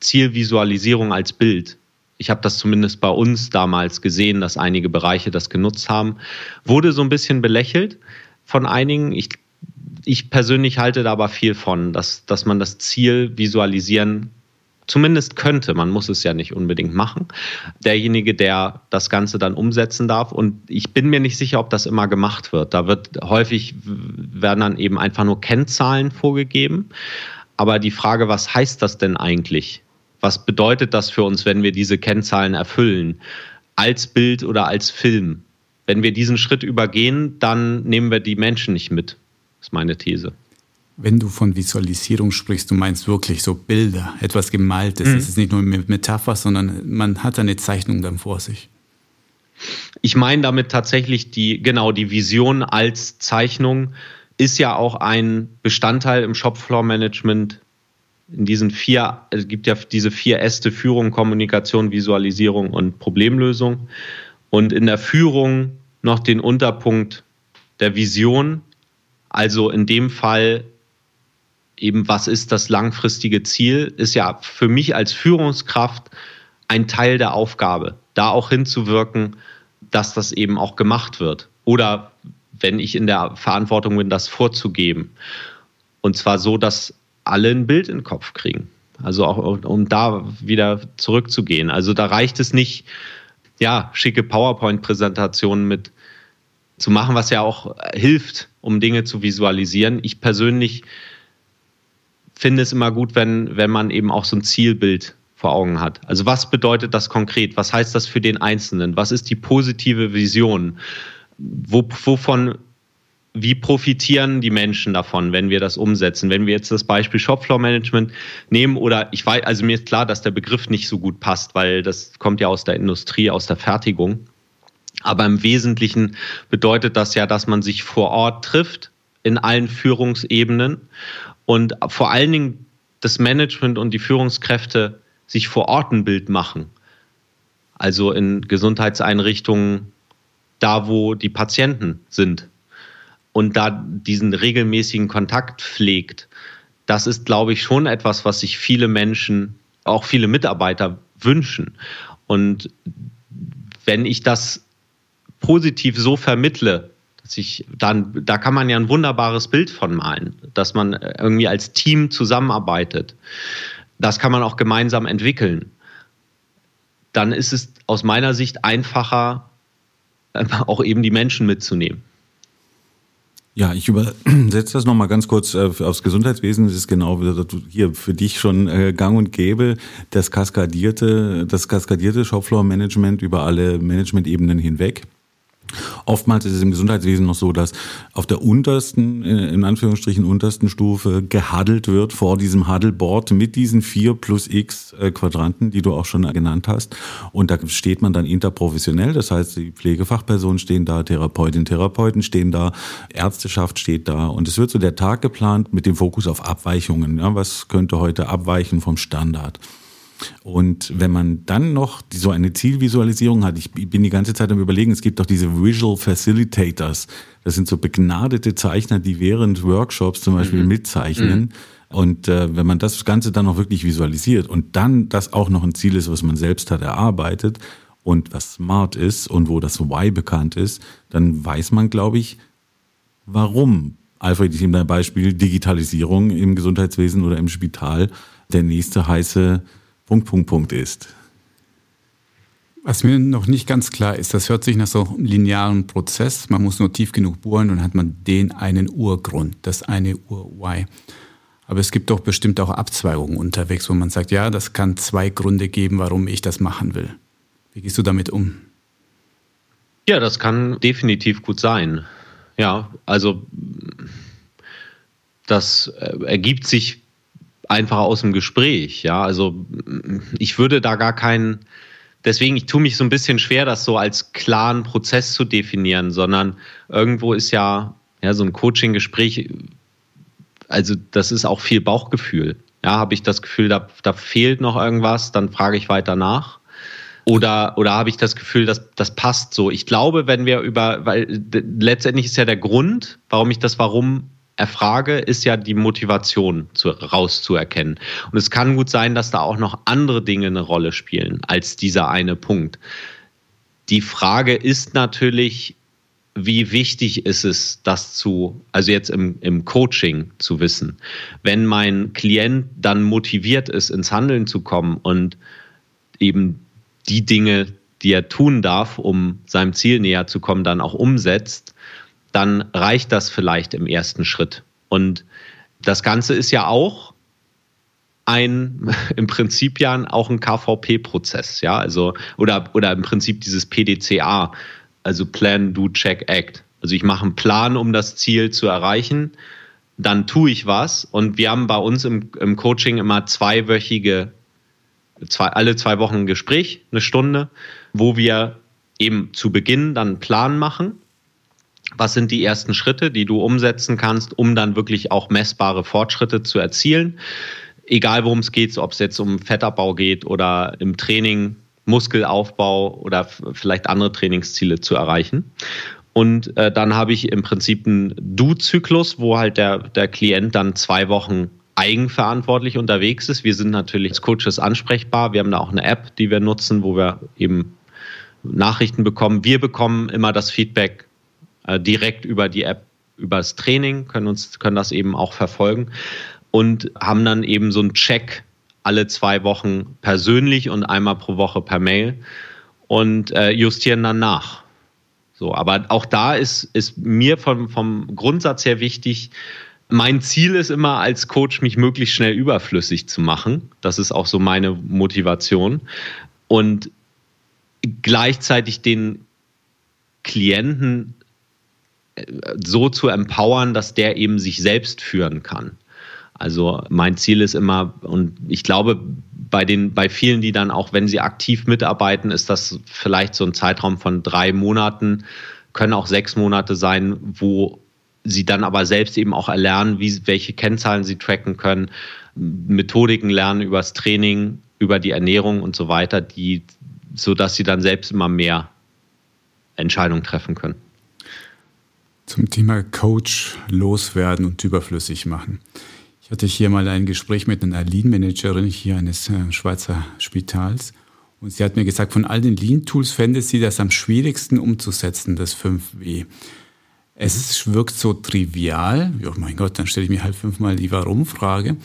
Speaker 3: Zielvisualisierung als Bild. Ich habe das zumindest bei uns damals gesehen, dass einige Bereiche das genutzt haben. Wurde so ein bisschen belächelt von einigen. Ich, ich persönlich halte da aber viel von, dass, dass man das Ziel visualisieren zumindest könnte, man muss es ja nicht unbedingt machen, derjenige, der das Ganze dann umsetzen darf. Und ich bin mir nicht sicher, ob das immer gemacht wird. Da wird häufig werden dann eben einfach nur Kennzahlen vorgegeben. Aber die Frage, was heißt das denn eigentlich? Was bedeutet das für uns, wenn wir diese Kennzahlen erfüllen? Als Bild oder als Film? Wenn wir diesen Schritt übergehen, dann nehmen wir die Menschen nicht mit. Ist meine These.
Speaker 1: Wenn du von Visualisierung sprichst, du meinst wirklich so Bilder, etwas Gemaltes. Mhm. Es ist nicht nur eine Metapher, sondern man hat eine Zeichnung dann vor sich.
Speaker 3: Ich meine damit tatsächlich die, genau, die Vision als Zeichnung ist ja auch ein Bestandteil im Shopfloor-Management. In diesen vier, es gibt ja diese vier Äste Führung, Kommunikation, Visualisierung und Problemlösung. Und in der Führung noch den Unterpunkt der Vision, also in dem Fall eben, was ist das langfristige Ziel, ist ja für mich als Führungskraft ein Teil der Aufgabe, da auch hinzuwirken, dass das eben auch gemacht wird. Oder wenn ich in der Verantwortung bin, das vorzugeben. Und zwar so, dass alle ein Bild in den Kopf kriegen. Also auch um da wieder zurückzugehen. Also da reicht es nicht, ja, schicke PowerPoint-Präsentationen mit zu machen, was ja auch hilft, um Dinge zu visualisieren. Ich persönlich finde es immer gut, wenn, wenn man eben auch so ein Zielbild vor Augen hat. Also was bedeutet das konkret? Was heißt das für den Einzelnen? Was ist die positive Vision? Wo, wovon, wie profitieren die Menschen davon, wenn wir das umsetzen? Wenn wir jetzt das Beispiel Shopfloor Management nehmen oder ich weiß, also mir ist klar, dass der Begriff nicht so gut passt, weil das kommt ja aus der Industrie, aus der Fertigung. Aber im Wesentlichen bedeutet das ja, dass man sich vor Ort trifft in allen Führungsebenen und vor allen Dingen das Management und die Führungskräfte sich vor Ort ein Bild machen. Also in Gesundheitseinrichtungen, da wo die Patienten sind und da diesen regelmäßigen Kontakt pflegt. Das ist, glaube ich, schon etwas, was sich viele Menschen, auch viele Mitarbeiter wünschen. Und wenn ich das positiv so vermittle, dass ich dann, da kann man ja ein wunderbares Bild von malen, dass man irgendwie als Team zusammenarbeitet. Das kann man auch gemeinsam entwickeln. Dann ist es aus meiner Sicht einfacher, auch eben die Menschen mitzunehmen.
Speaker 2: Ja, ich übersetze das nochmal ganz kurz äh, aufs Gesundheitswesen. Das ist genau hier für dich schon äh, gang und gäbe. Das kaskadierte, das kaskadierte Shopfloor-Management über alle Management-Ebenen hinweg. Oftmals ist es im Gesundheitswesen noch so, dass auf der untersten, äh, in Anführungsstrichen untersten Stufe gehaddelt wird vor diesem Huddleboard mit diesen vier plus x äh, Quadranten, die du auch schon genannt hast. Und da steht man dann interprofessionell, das heißt, die Pflegefachpersonen stehen da, Therapeutinnen, Therapeuten stehen da, Ärzteschaft steht da. Und es wird so der Tag geplant mit dem Fokus auf Abweichungen. Ja, was könnte heute abweichen vom Standard? Und wenn man dann noch so eine Zielvisualisierung hat, ich bin die ganze Zeit am überlegen, es gibt doch diese Visual Facilitators. Das sind so begnadete Zeichner, die während Workshops zum Beispiel mhm. mitzeichnen. Mhm. Und äh, wenn man das Ganze dann noch wirklich visualisiert und dann das auch noch ein Ziel ist, was man selbst hat erarbeitet und was smart ist und wo das Why bekannt ist, dann weiß man, glaube ich, warum Alfred, ich nehme dein Beispiel, Digitalisierung im Gesundheitswesen oder im Spital der nächste heiße Punkt, Punkt, Punkt ist.
Speaker 1: Was mir noch nicht ganz klar ist, das hört sich nach so einem linearen Prozess. Man muss nur tief genug bohren und dann hat man den einen Urgrund, das eine Ur-Why. Aber es gibt doch bestimmt auch Abzweigungen unterwegs, wo man sagt, ja, das kann zwei Gründe geben, warum ich das machen will. Wie gehst du damit um?
Speaker 3: Ja, das kann definitiv gut sein. Ja, also das äh, ergibt sich einfach aus dem Gespräch. Ja, also ich würde da gar keinen, deswegen, ich tue mich so ein bisschen schwer, das so als klaren Prozess zu definieren, sondern irgendwo ist ja, ja so ein Coaching-Gespräch, also das ist auch viel Bauchgefühl. Ja, habe ich das Gefühl, da, da fehlt noch irgendwas, dann frage ich weiter nach. Oder, oder habe ich das Gefühl, dass das passt so? Ich glaube, wenn wir über, weil letztendlich ist ja der Grund, warum ich das Warum erfrage, ist ja die Motivation zu, rauszuerkennen. Und es kann gut sein, dass da auch noch andere Dinge eine Rolle spielen als dieser eine Punkt. Die Frage ist natürlich, wie wichtig ist es, das zu, also jetzt im, im Coaching zu wissen. Wenn mein Klient dann motiviert ist, ins Handeln zu kommen und eben die Dinge, die er tun darf, um seinem Ziel näher zu kommen, dann auch umsetzt, dann reicht das vielleicht im ersten Schritt. Und das Ganze ist ja auch ein, im Prinzip ja auch ein KVP-Prozess, ja, also, oder, oder im Prinzip dieses PDCA, also Plan, Do, Check, Act. Also ich mache einen Plan, um das Ziel zu erreichen, dann tue ich was und wir haben bei uns im, im Coaching immer zweiwöchige, zwei, alle zwei Wochen ein Gespräch, eine Stunde, wo wir eben zu Beginn dann einen Plan machen was sind die ersten Schritte, die du umsetzen kannst, um dann wirklich auch messbare Fortschritte zu erzielen? Egal worum es geht, ob es jetzt um Fettabbau geht oder im Training, Muskelaufbau oder vielleicht andere Trainingsziele zu erreichen. Und äh, dann habe ich im Prinzip einen Du-Zyklus, wo halt der, der Klient dann zwei Wochen eigenverantwortlich unterwegs ist. Wir sind natürlich als Coaches ansprechbar. Wir haben da auch eine App, die wir nutzen, wo wir eben Nachrichten bekommen. Wir bekommen immer das Feedback äh, direkt über die App, über das Training, können uns, können das eben auch verfolgen und haben dann eben so einen Check alle zwei Wochen persönlich und einmal pro Woche per Mail und äh, justieren dann nach. So, aber auch da ist, ist mir vom, vom Grundsatz her wichtig, mein Ziel ist immer als Coach, mich möglichst schnell überflüssig zu machen. Das ist auch so meine Motivation. Und gleichzeitig den Klienten so zu empowern, dass der eben sich selbst führen kann. Also mein Ziel ist immer, und ich glaube, bei den, bei vielen, die dann auch, wenn sie aktiv mitarbeiten, ist das vielleicht so ein Zeitraum von drei Monaten, können auch sechs Monate sein, wo sie dann aber selbst eben auch erlernen, wie, welche Kennzahlen sie tracken können, Methodiken lernen übers Training, über die Ernährung und so weiter, die sodass sie dann selbst immer mehr Entscheidungen treffen können.
Speaker 1: Zum Thema Coach loswerden und überflüssig machen. Ich hatte hier mal ein Gespräch mit einer Lean-Managerin hier eines äh, Schweizer Spitals und sie hat mir gesagt, von all den Lean-Tools fände sie das am schwierigsten umzusetzen, das 5W. Es ist, wirkt so trivial, ja mein Gott, dann stelle ich mir halt fünfmal die Warum-Frage,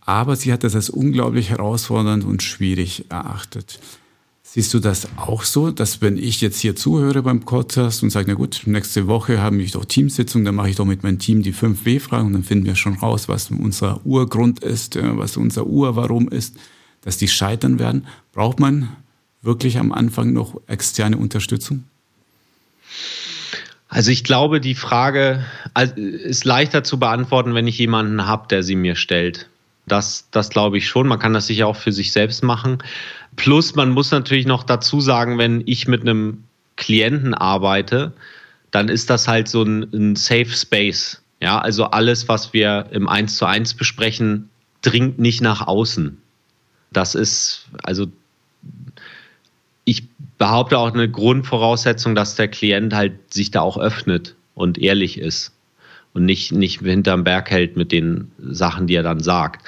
Speaker 1: aber sie hat das als unglaublich herausfordernd und schwierig erachtet. Siehst du das auch so, dass wenn ich jetzt hier zuhöre beim Podcast und sage, na gut, nächste Woche haben wir doch Teamsitzung, dann mache ich doch mit meinem Team die 5W-Fragen und dann finden wir schon raus, was unser Urgrund ist, äh, was unser Urwarum ist, dass die scheitern werden. Braucht man wirklich am Anfang noch externe Unterstützung?
Speaker 3: Also ich glaube, die Frage ist leichter zu beantworten, wenn ich jemanden habe, der sie mir stellt. Das, das glaube ich schon. Man kann das sicher auch für sich selbst machen. Plus, man muss natürlich noch dazu sagen, wenn ich mit einem Klienten arbeite, dann ist das halt so ein, ein Safe Space. Ja, also alles, was wir im Eins zu eins besprechen, dringt nicht nach außen. Das ist, also ich behaupte auch eine Grundvoraussetzung, dass der Klient halt sich da auch öffnet und ehrlich ist und nicht, nicht hinterm Berg hält mit den Sachen, die er dann sagt.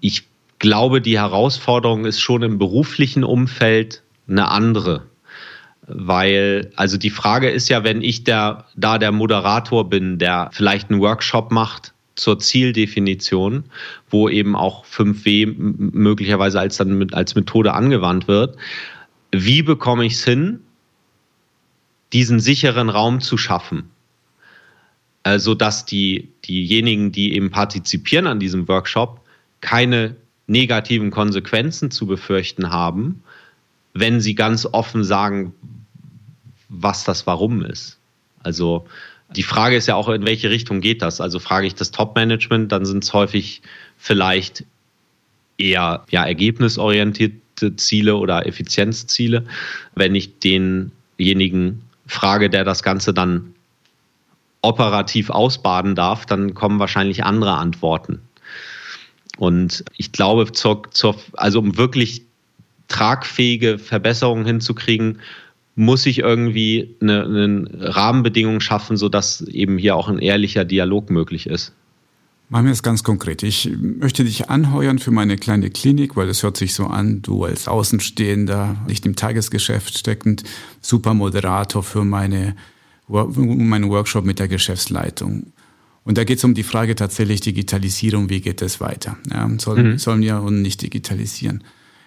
Speaker 3: Ich glaube, die Herausforderung ist schon im beruflichen Umfeld eine andere. Weil, also die Frage ist ja, wenn ich der, da der Moderator bin, der vielleicht einen Workshop macht zur Zieldefinition, wo eben auch 5W möglicherweise als, dann mit, als Methode angewandt wird, wie bekomme ich es hin, diesen sicheren Raum zu schaffen? Also, dass die, diejenigen, die eben partizipieren an diesem Workshop, keine negativen Konsequenzen zu befürchten haben, wenn sie ganz offen sagen, was das Warum ist. Also die Frage ist ja auch, in welche Richtung geht das? Also frage ich das Top-Management, dann sind es häufig vielleicht eher ja, ergebnisorientierte Ziele oder Effizienzziele. Wenn ich denjenigen frage, der das Ganze dann operativ ausbaden darf, dann kommen wahrscheinlich andere Antworten. Und ich glaube, zur, zur, also um wirklich tragfähige Verbesserungen hinzukriegen, muss ich irgendwie eine, eine Rahmenbedingung schaffen, sodass eben hier auch ein ehrlicher Dialog möglich ist.
Speaker 1: Machen wir es ganz konkret. Ich möchte dich anheuern für meine kleine Klinik, weil es hört sich so an, du als Außenstehender, nicht im Tagesgeschäft steckend, super Moderator für meine, meinen Workshop mit der Geschäftsleitung. Und da geht es um die Frage tatsächlich Digitalisierung, wie geht es weiter? Ja, sollen, mhm. sollen wir und nicht digitalisieren?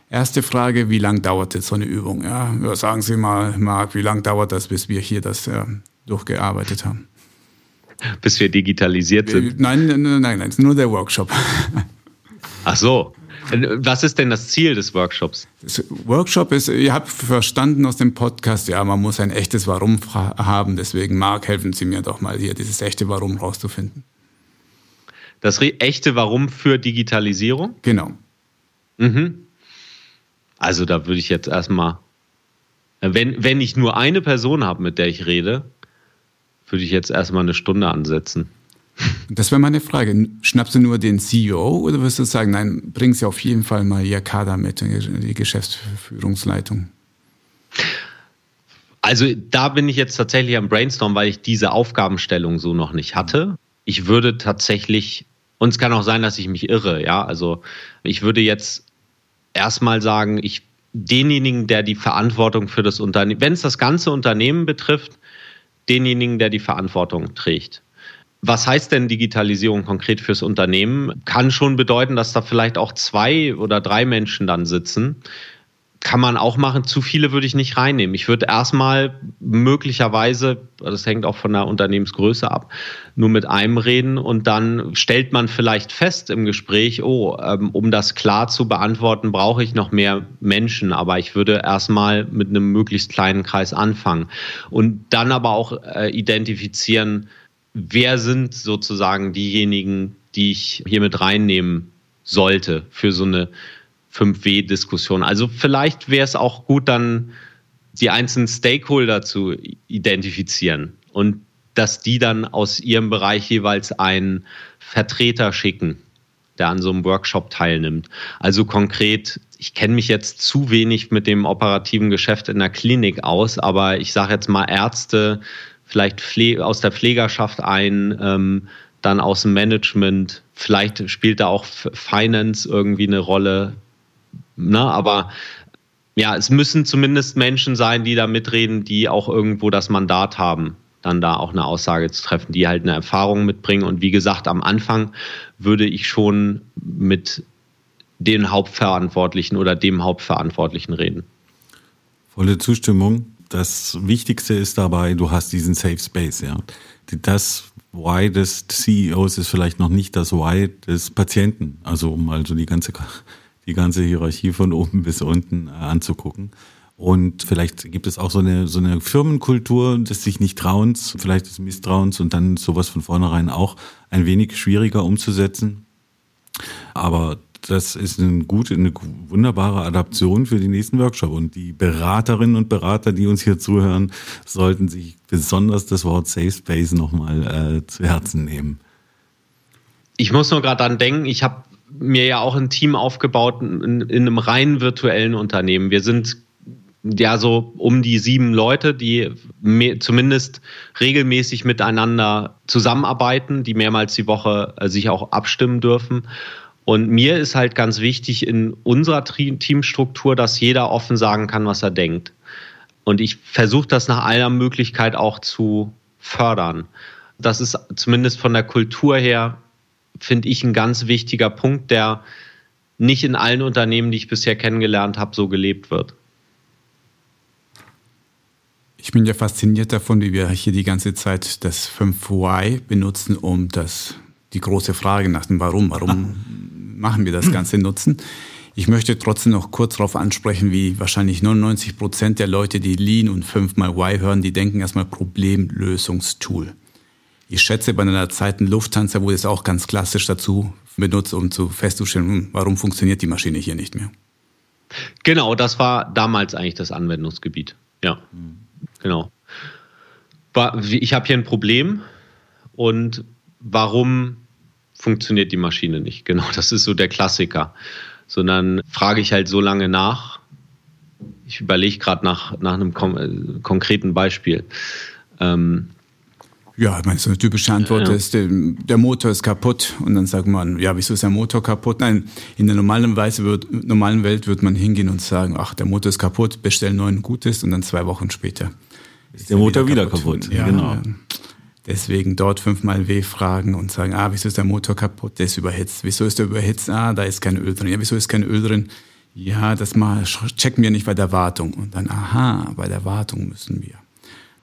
Speaker 1: Erste Frage, wie lange dauert jetzt so eine Übung? Ja, sagen Sie mal, Marc, wie lange dauert das, bis wir hier das äh, durchgearbeitet haben?
Speaker 3: Bis wir digitalisiert sind?
Speaker 1: Nein, nein, nein, nein, nur der Workshop.
Speaker 3: Ach so. Was ist denn das Ziel des Workshops?
Speaker 1: Das Workshop ist, ihr habt verstanden aus dem Podcast, ja, man muss ein echtes Warum haben. Deswegen, Marc, helfen Sie mir doch mal hier, dieses echte Warum rauszufinden.
Speaker 3: Das echte Warum für Digitalisierung?
Speaker 1: Genau.
Speaker 3: Mhm. Also da würde ich jetzt erstmal, wenn, wenn ich nur eine Person habe, mit der ich rede, würde ich jetzt erstmal eine Stunde ansetzen.
Speaker 1: Das wäre meine Frage. Schnappst du nur den CEO oder wirst du sagen, nein, bring sie auf jeden Fall mal ihr Kader mit, die Geschäftsführungsleitung?
Speaker 3: Also da bin ich jetzt tatsächlich am Brainstorm, weil ich diese Aufgabenstellung so noch nicht hatte. Ich würde tatsächlich, und es kann auch sein, dass ich mich irre, ja, also ich würde jetzt erstmal sagen, ich denjenigen, der die Verantwortung für das Unternehmen, wenn es das ganze Unternehmen betrifft, denjenigen, der die Verantwortung trägt. Was heißt denn Digitalisierung konkret fürs Unternehmen? Kann schon bedeuten, dass da vielleicht auch zwei oder drei Menschen dann sitzen. Kann man auch machen. Zu viele würde ich nicht reinnehmen. Ich würde erstmal möglicherweise, das hängt auch von der Unternehmensgröße ab, nur mit einem reden und dann stellt man vielleicht fest im Gespräch, oh, ähm, um das klar zu beantworten, brauche ich noch mehr Menschen. Aber ich würde erstmal mit einem möglichst kleinen Kreis anfangen und dann aber auch äh, identifizieren, wer sind sozusagen diejenigen, die ich hier mit reinnehmen sollte für so eine 5W-Diskussion. Also vielleicht wäre es auch gut, dann die einzelnen Stakeholder zu identifizieren und dass die dann aus ihrem Bereich jeweils einen Vertreter schicken. der an so einem Workshop teilnimmt. Also konkret, ich kenne mich jetzt zu wenig mit dem operativen Geschäft in der Klinik aus, aber ich sage jetzt mal Ärzte, vielleicht Pfle aus der Pflegerschaft ein, ähm, dann aus dem Management, vielleicht spielt da auch Finance irgendwie eine Rolle. Ne? Aber ja, es müssen zumindest Menschen sein, die da mitreden, die auch irgendwo das Mandat haben, dann da auch eine Aussage zu treffen, die halt eine Erfahrung mitbringen. Und wie gesagt, am Anfang würde ich schon mit den Hauptverantwortlichen oder dem Hauptverantwortlichen reden.
Speaker 2: Volle Zustimmung. Das Wichtigste ist dabei, du hast diesen Safe Space, ja. Das Why des CEOs ist vielleicht noch nicht das Why des Patienten. Also um also die ganze, die ganze Hierarchie von oben bis unten äh, anzugucken. Und vielleicht gibt es auch so eine, so eine Firmenkultur des sich nicht trauens, vielleicht des Misstrauens und dann sowas von vornherein auch ein wenig schwieriger umzusetzen. Aber das ist eine gute, eine wunderbare Adaption für den nächsten Workshop. Und die Beraterinnen und Berater, die uns hier zuhören, sollten sich besonders das Wort Safe Space nochmal äh, zu Herzen nehmen.
Speaker 3: Ich muss nur gerade dran denken, ich habe mir ja auch ein Team aufgebaut in, in einem rein virtuellen Unternehmen. Wir sind ja so um die sieben Leute, die zumindest regelmäßig miteinander zusammenarbeiten, die mehrmals die Woche äh, sich auch abstimmen dürfen. Und mir ist halt ganz wichtig in unserer Teamstruktur, dass jeder offen sagen kann, was er denkt. Und ich versuche das nach aller Möglichkeit auch zu fördern. Das ist zumindest von der Kultur her, finde ich, ein ganz wichtiger Punkt, der nicht in allen Unternehmen, die ich bisher kennengelernt habe, so gelebt wird.
Speaker 1: Ich bin ja fasziniert davon, wie wir hier die ganze Zeit das 5Y benutzen, um das, die große Frage nach dem Warum, warum machen wir das Ganze nutzen. Ich möchte trotzdem noch kurz darauf ansprechen, wie wahrscheinlich 99 Prozent der Leute, die Lean und 5 mal Y hören, die denken erstmal Problemlösungstool. Ich schätze, bei einer Zeiten Lufthansa wurde es auch ganz klassisch dazu benutzt, um zu festzustellen, hm, warum funktioniert die Maschine hier nicht mehr.
Speaker 3: Genau, das war damals eigentlich das Anwendungsgebiet. Ja, genau. Ich habe hier ein Problem und warum funktioniert die Maschine nicht. Genau, das ist so der Klassiker. Sondern frage ich halt so lange nach. Ich überlege gerade nach, nach einem kom äh, konkreten Beispiel. Ähm,
Speaker 1: ja, ich meine, so eine typische Antwort ja. ist, der, der, Motor ist kaputt. Und dann sagt man, ja, wieso ist der Motor kaputt? Nein, in der normalen, Weise wird, normalen Welt würde man hingehen und sagen, ach, der Motor ist kaputt, bestellen neuen Gutes und dann zwei Wochen später
Speaker 2: ist der Motor wieder kaputt.
Speaker 1: kaputt. Ja, genau. Deswegen dort fünfmal W fragen und sagen, ah, wieso ist der Motor kaputt? Der ist überhitzt. Wieso ist der überhitzt? Ah, da ist kein Öl drin. Ja, wieso ist kein Öl drin? Ja, das mal checken wir nicht bei der Wartung. Und dann, aha, bei der Wartung müssen wir.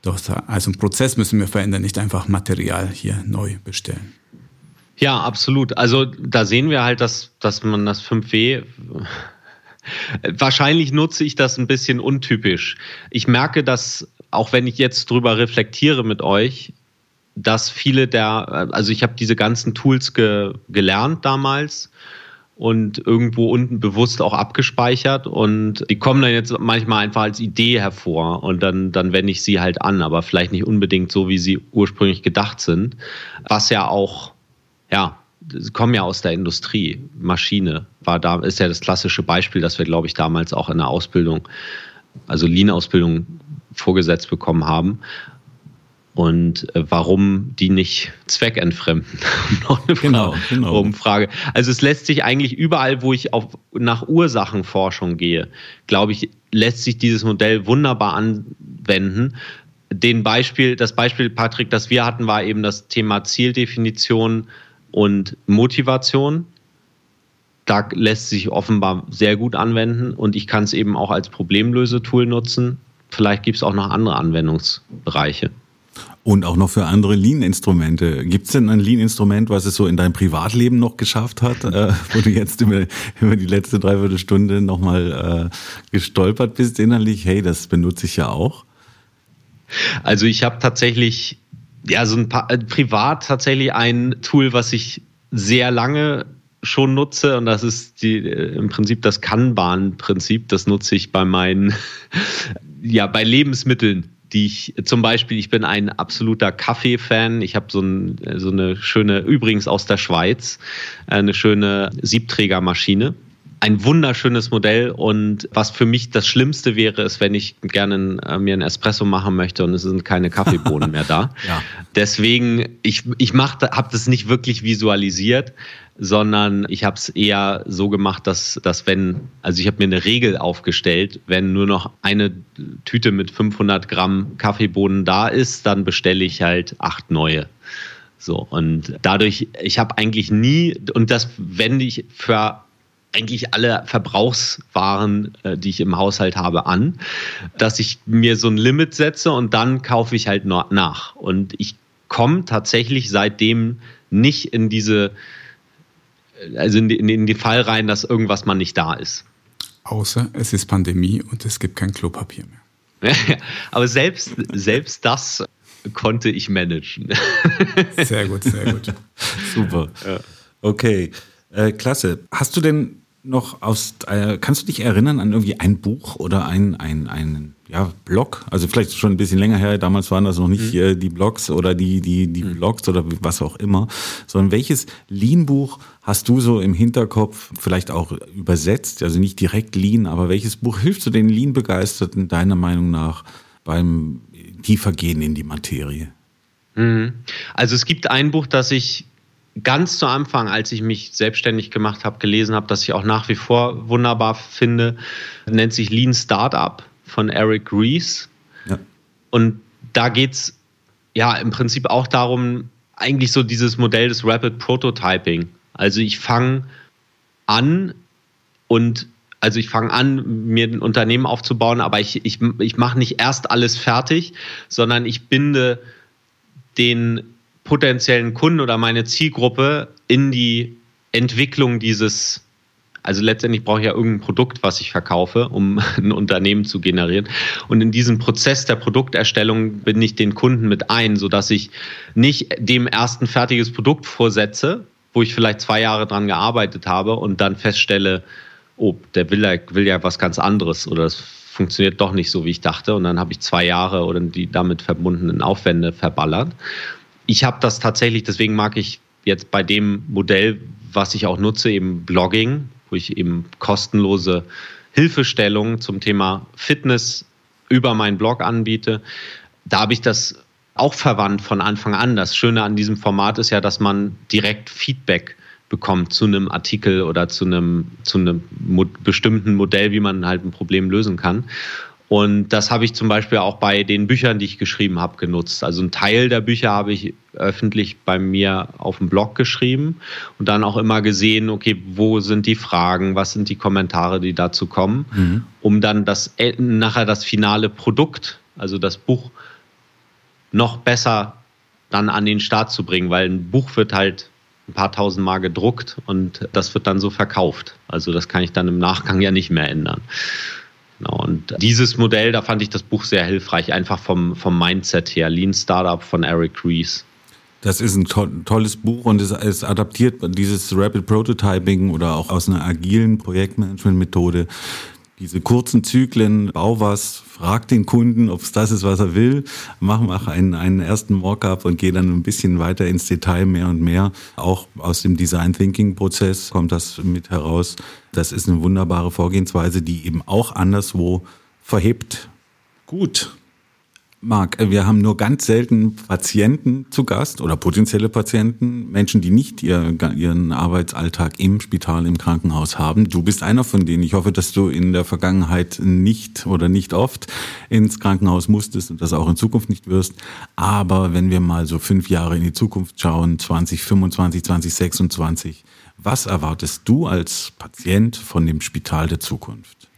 Speaker 1: Doch, also einen Prozess müssen wir verändern, nicht einfach Material hier neu bestellen.
Speaker 3: Ja, absolut. Also da sehen wir halt, dass, dass man das 5W Wahrscheinlich nutze ich das ein bisschen untypisch. Ich merke, dass, auch wenn ich jetzt drüber reflektiere mit euch, dass viele der, also ich habe diese ganzen Tools ge, gelernt damals und irgendwo unten bewusst auch abgespeichert und die kommen dann jetzt manchmal einfach als Idee hervor und dann, dann wende ich sie halt an, aber vielleicht nicht unbedingt so, wie sie ursprünglich gedacht sind, was ja auch, ja, kommen ja aus der Industrie. Maschine war da, ist ja das klassische Beispiel, das wir, glaube ich, damals auch in der Ausbildung, also Lean-Ausbildung vorgesetzt bekommen haben und äh, warum die nicht zweckentfremden. Noch eine genau, genau. Umfrage. Also es lässt sich eigentlich überall, wo ich auf, nach Ursachenforschung gehe, glaube ich, lässt sich dieses Modell wunderbar anwenden. Den Beispiel, das Beispiel, Patrick, das wir hatten, war eben das Thema Zieldefinition und Motivation. Da lässt sich offenbar sehr gut anwenden und ich kann es eben auch als Problemlösetool nutzen. Vielleicht gibt es auch noch andere Anwendungsbereiche.
Speaker 2: Und auch noch für andere Lean-Instrumente. Gibt es denn ein Lean-Instrument, was es so in deinem Privatleben noch geschafft hat, äh, wo du jetzt über, über die letzte Dreiviertelstunde nochmal äh, gestolpert bist innerlich? Hey, das benutze ich ja auch.
Speaker 3: Also ich habe tatsächlich, ja, so ein paar, äh, privat tatsächlich ein Tool, was ich sehr lange schon nutze und das ist die, äh, im Prinzip das Kanban-Prinzip. Das nutze ich bei meinen, ja, bei Lebensmitteln die ich zum Beispiel, ich bin ein absoluter Kaffee-Fan. Ich habe so, ein, so eine schöne, übrigens aus der Schweiz, eine schöne Siebträgermaschine ein wunderschönes Modell und was für mich das Schlimmste wäre, ist, wenn ich gerne äh, mir einen Espresso machen möchte und es sind keine Kaffeebohnen mehr da. Ja. Deswegen, ich, ich habe das nicht wirklich visualisiert, sondern ich habe es eher so gemacht, dass, dass wenn, also ich habe mir eine Regel aufgestellt, wenn nur noch eine Tüte mit 500 Gramm Kaffeebohnen da ist, dann bestelle ich halt acht neue. So, und dadurch, ich habe eigentlich nie, und das wende ich für eigentlich alle Verbrauchswaren, äh, die ich im Haushalt habe, an, dass ich mir so ein Limit setze und dann kaufe ich halt nach. Und ich komme tatsächlich seitdem nicht in diese, also in, die, in den Fall rein, dass irgendwas mal nicht da ist.
Speaker 1: Außer es ist Pandemie und es gibt kein Klopapier mehr.
Speaker 3: Aber selbst, selbst das konnte ich managen.
Speaker 1: Sehr gut, sehr gut.
Speaker 2: Super. Ja. Okay. Äh, klasse. Hast du denn noch aus, äh, kannst du dich erinnern an irgendwie ein Buch oder ein, ein, ein ja, Blog? Also vielleicht schon ein bisschen länger her, damals waren das noch nicht mhm. äh, die Blogs oder die, die, die mhm. Blogs oder was auch immer, sondern welches Lean-Buch hast du so im Hinterkopf, vielleicht auch übersetzt, also nicht direkt Lean, aber welches Buch hilft du den Lean-Begeisterten deiner Meinung nach beim tiefergehen in die Materie?
Speaker 3: Mhm. Also es gibt ein Buch, das ich ganz zu Anfang, als ich mich selbstständig gemacht habe, gelesen habe, das ich auch nach wie vor wunderbar finde, nennt sich Lean Startup von Eric Rees. Ja. Und da geht es ja im Prinzip auch darum, eigentlich so dieses Modell des Rapid Prototyping. Also ich fange an und also ich fange an, mir ein Unternehmen aufzubauen, aber ich, ich, ich mache nicht erst alles fertig, sondern ich binde den potenziellen Kunden oder meine Zielgruppe in die Entwicklung dieses, also letztendlich brauche ich ja irgendein Produkt, was ich verkaufe, um ein Unternehmen zu generieren. Und in diesem Prozess der Produkterstellung bin ich den Kunden mit ein, sodass ich nicht dem ersten fertiges Produkt vorsetze, wo ich vielleicht zwei Jahre dran gearbeitet habe und dann feststelle, oh, der will ja, will ja was ganz anderes oder das funktioniert doch nicht so, wie ich dachte. Und dann habe ich zwei Jahre oder die damit verbundenen Aufwände verballert ich habe das tatsächlich, deswegen mag ich jetzt bei dem Modell, was ich auch nutze, eben Blogging, wo ich eben kostenlose Hilfestellungen zum Thema Fitness über meinen Blog anbiete. Da habe ich das auch verwandt von Anfang an. Das Schöne an diesem Format ist ja, dass man direkt Feedback bekommt zu einem Artikel oder zu einem, zu einem bestimmten Modell, wie man halt ein Problem lösen kann. Und das habe ich zum Beispiel auch bei den Büchern, die ich geschrieben habe, genutzt. Also ein Teil der Bücher habe ich öffentlich bei mir auf dem Blog geschrieben und dann auch immer gesehen, okay, wo sind die Fragen, was sind die Kommentare, die dazu kommen, mhm. um dann das äh, nachher das finale Produkt, also das Buch, noch besser dann an den Start zu bringen, weil ein Buch wird halt ein paar tausend Mal gedruckt und das wird dann so verkauft. Also das kann ich dann im Nachgang ja nicht mehr ändern. Genau, und dieses Modell, da fand ich das Buch sehr hilfreich, einfach vom, vom Mindset her. Lean Startup von Eric Ries.
Speaker 2: Das ist ein to tolles Buch und es, es adaptiert dieses Rapid Prototyping oder auch aus einer agilen Projektmanagement-Methode diese kurzen Zyklen, bau was, frag den Kunden, ob es das ist, was er will, mach, mach einen, einen ersten Mockup und geh dann ein bisschen weiter ins Detail mehr und mehr. Auch aus dem Design Thinking Prozess kommt das mit heraus. Das ist eine wunderbare Vorgehensweise, die eben auch anderswo verhebt. Gut. Marc, wir haben nur ganz selten Patienten zu Gast oder potenzielle Patienten, Menschen, die nicht ihr, ihren Arbeitsalltag im Spital, im Krankenhaus haben. Du bist einer von denen. Ich hoffe, dass du in der Vergangenheit nicht oder nicht oft ins Krankenhaus musstest und das auch in Zukunft nicht wirst. Aber wenn wir mal so fünf Jahre in die Zukunft schauen, 2025, 2026, was erwartest du als Patient von dem Spital der Zukunft?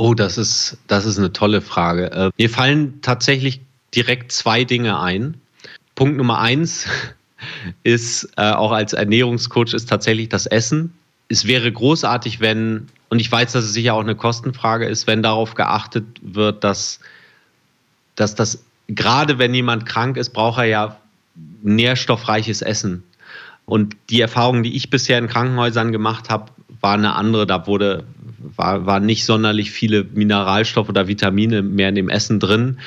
Speaker 3: Oh, das ist, das ist eine tolle Frage. Äh, mir fallen tatsächlich direkt zwei Dinge ein. Punkt Nummer eins ist, äh, auch als Ernährungscoach, ist tatsächlich das Essen. Es wäre großartig, wenn, und ich weiß, dass es sicher auch eine Kostenfrage ist, wenn darauf geachtet wird, dass, dass das, gerade wenn jemand krank ist, braucht er ja nährstoffreiches Essen. Und die Erfahrung, die ich bisher in Krankenhäusern gemacht habe, war eine andere. Da wurde war, war nicht sonderlich viele Mineralstoffe oder Vitamine mehr in dem Essen drin,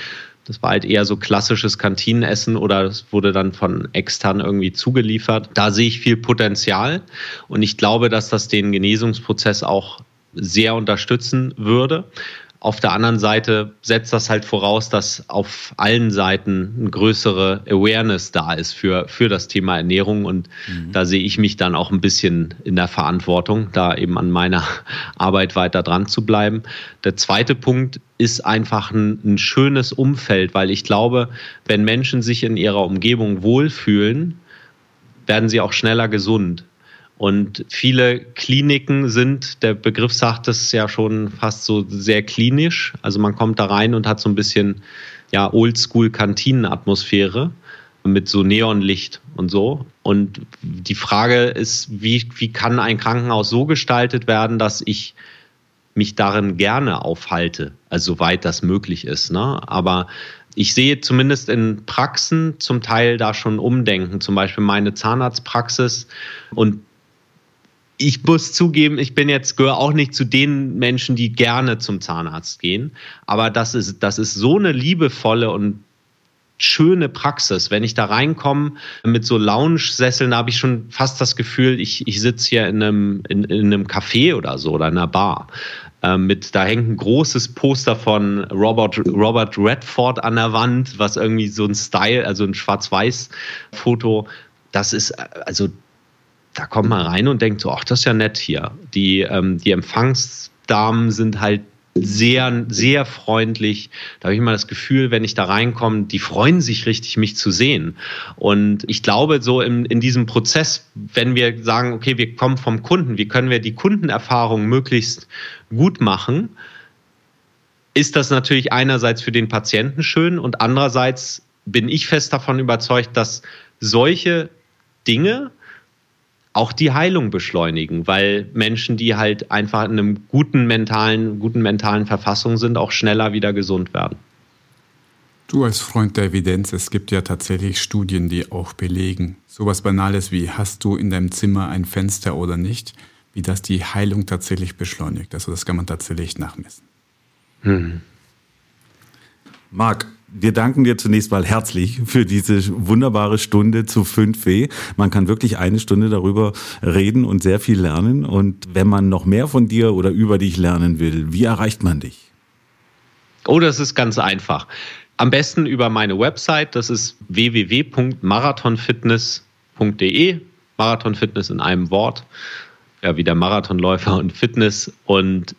Speaker 3: Das war halt eher so klassisches Kantinenessen oder es wurde dann von extern irgendwie zugeliefert. Da sehe ich viel Potenzial und ich glaube, dass das den Genesungsprozess auch sehr unterstützen würde. Auf der anderen Seite setzt das halt voraus, dass auf allen Seiten eine größere Awareness da ist für, für das Thema Ernährung. Und mhm. da sehe ich mich dann auch ein bisschen in der Verantwortung, da eben an meiner Arbeit weiter dran zu bleiben. Der zweite Punkt ist einfach ein, ein schönes Umfeld, weil ich glaube, wenn Menschen sich in ihrer Umgebung wohlfühlen, werden sie auch schneller gesund. Und viele Kliniken sind, der Begriff sagt es ja schon fast so sehr klinisch. Also man kommt da rein und hat so ein bisschen ja, Oldschool-Kantinenatmosphäre mit so Neonlicht und so. Und die Frage ist, wie, wie kann ein Krankenhaus so gestaltet werden, dass ich mich darin gerne aufhalte, also soweit das möglich ist. Ne? Aber ich sehe zumindest in Praxen zum Teil da schon Umdenken, zum Beispiel meine Zahnarztpraxis. Und ich muss zugeben, ich bin jetzt gehöre auch nicht zu den Menschen, die gerne zum Zahnarzt gehen. Aber das ist, das ist so eine liebevolle und schöne Praxis. Wenn ich da reinkomme mit so Lounge-Sesseln, habe ich schon fast das Gefühl, ich, ich sitze hier in einem, in, in einem Café oder so oder in einer Bar. Ähm, mit, da hängt ein großes Poster von Robert, Robert Redford an der Wand, was irgendwie so ein Style, also ein Schwarz-Weiß-Foto. Das ist, also da kommt man rein und denkt so, ach, das ist ja nett hier. Die, ähm, die Empfangsdamen sind halt sehr, sehr freundlich. Da habe ich immer das Gefühl, wenn ich da reinkomme, die freuen sich richtig, mich zu sehen. Und ich glaube, so in, in diesem Prozess, wenn wir sagen, okay, wir kommen vom Kunden, wie können wir die Kundenerfahrung möglichst gut machen, ist das natürlich einerseits für den Patienten schön und andererseits bin ich fest davon überzeugt, dass solche Dinge, auch die Heilung beschleunigen, weil Menschen, die halt einfach in einem guten mentalen, guten mentalen Verfassung sind, auch schneller wieder gesund werden.
Speaker 1: Du als Freund der Evidenz, es gibt ja tatsächlich Studien, die auch belegen, sowas Banales wie hast du in deinem Zimmer ein Fenster oder nicht, wie das die Heilung tatsächlich beschleunigt. Also das kann man tatsächlich nachmessen. Hm.
Speaker 2: Marc, wir danken dir zunächst mal herzlich für diese wunderbare Stunde zu 5W. Man kann wirklich eine Stunde darüber reden und sehr viel lernen. Und wenn man noch mehr von dir oder über dich lernen will, wie erreicht man dich?
Speaker 3: Oh, das ist ganz einfach. Am besten über meine Website, das ist www.marathonfitness.de. Marathonfitness in einem Wort. Ja, wie der Marathonläufer und Fitness. Und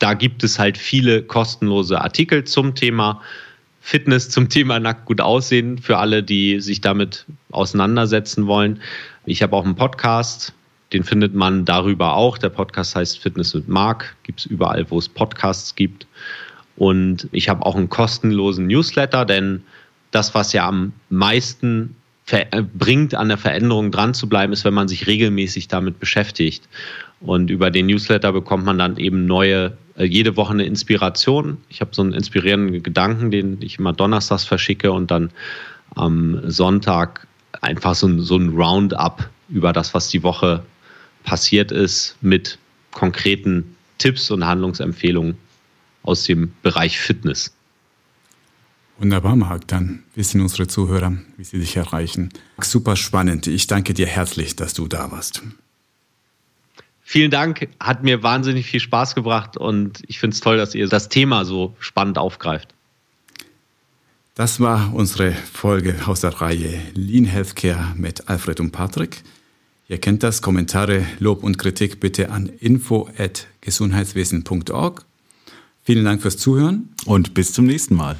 Speaker 3: da gibt es halt viele kostenlose Artikel zum Thema Fitness zum Thema nackt gut aussehen für alle, die sich damit auseinandersetzen wollen. Ich habe auch einen Podcast, den findet man darüber auch. Der Podcast heißt Fitness mit Mark, gibt es überall, wo es Podcasts gibt. Und ich habe auch einen kostenlosen Newsletter, denn das, was ja am meisten bringt, an der Veränderung dran zu bleiben, ist, wenn man sich regelmäßig damit beschäftigt. Und über den Newsletter bekommt man dann eben neue, äh, jede Woche eine Inspiration. Ich habe so einen inspirierenden Gedanken, den ich immer donnerstags verschicke und dann am Sonntag einfach so ein, so ein Roundup über das, was die Woche passiert ist, mit konkreten Tipps und Handlungsempfehlungen aus dem Bereich Fitness.
Speaker 1: Wunderbar, Marc. Dann wissen unsere Zuhörer, wie sie dich erreichen. Super spannend. Ich danke dir herzlich, dass du da warst.
Speaker 3: Vielen Dank, hat mir wahnsinnig viel Spaß gebracht und ich finde es toll, dass ihr das Thema so spannend aufgreift.
Speaker 1: Das war unsere Folge aus der Reihe Lean Healthcare mit Alfred und Patrick. Ihr kennt das. Kommentare, Lob und Kritik bitte an info.gesundheitswesen.org. Vielen Dank fürs Zuhören
Speaker 2: und bis zum nächsten Mal.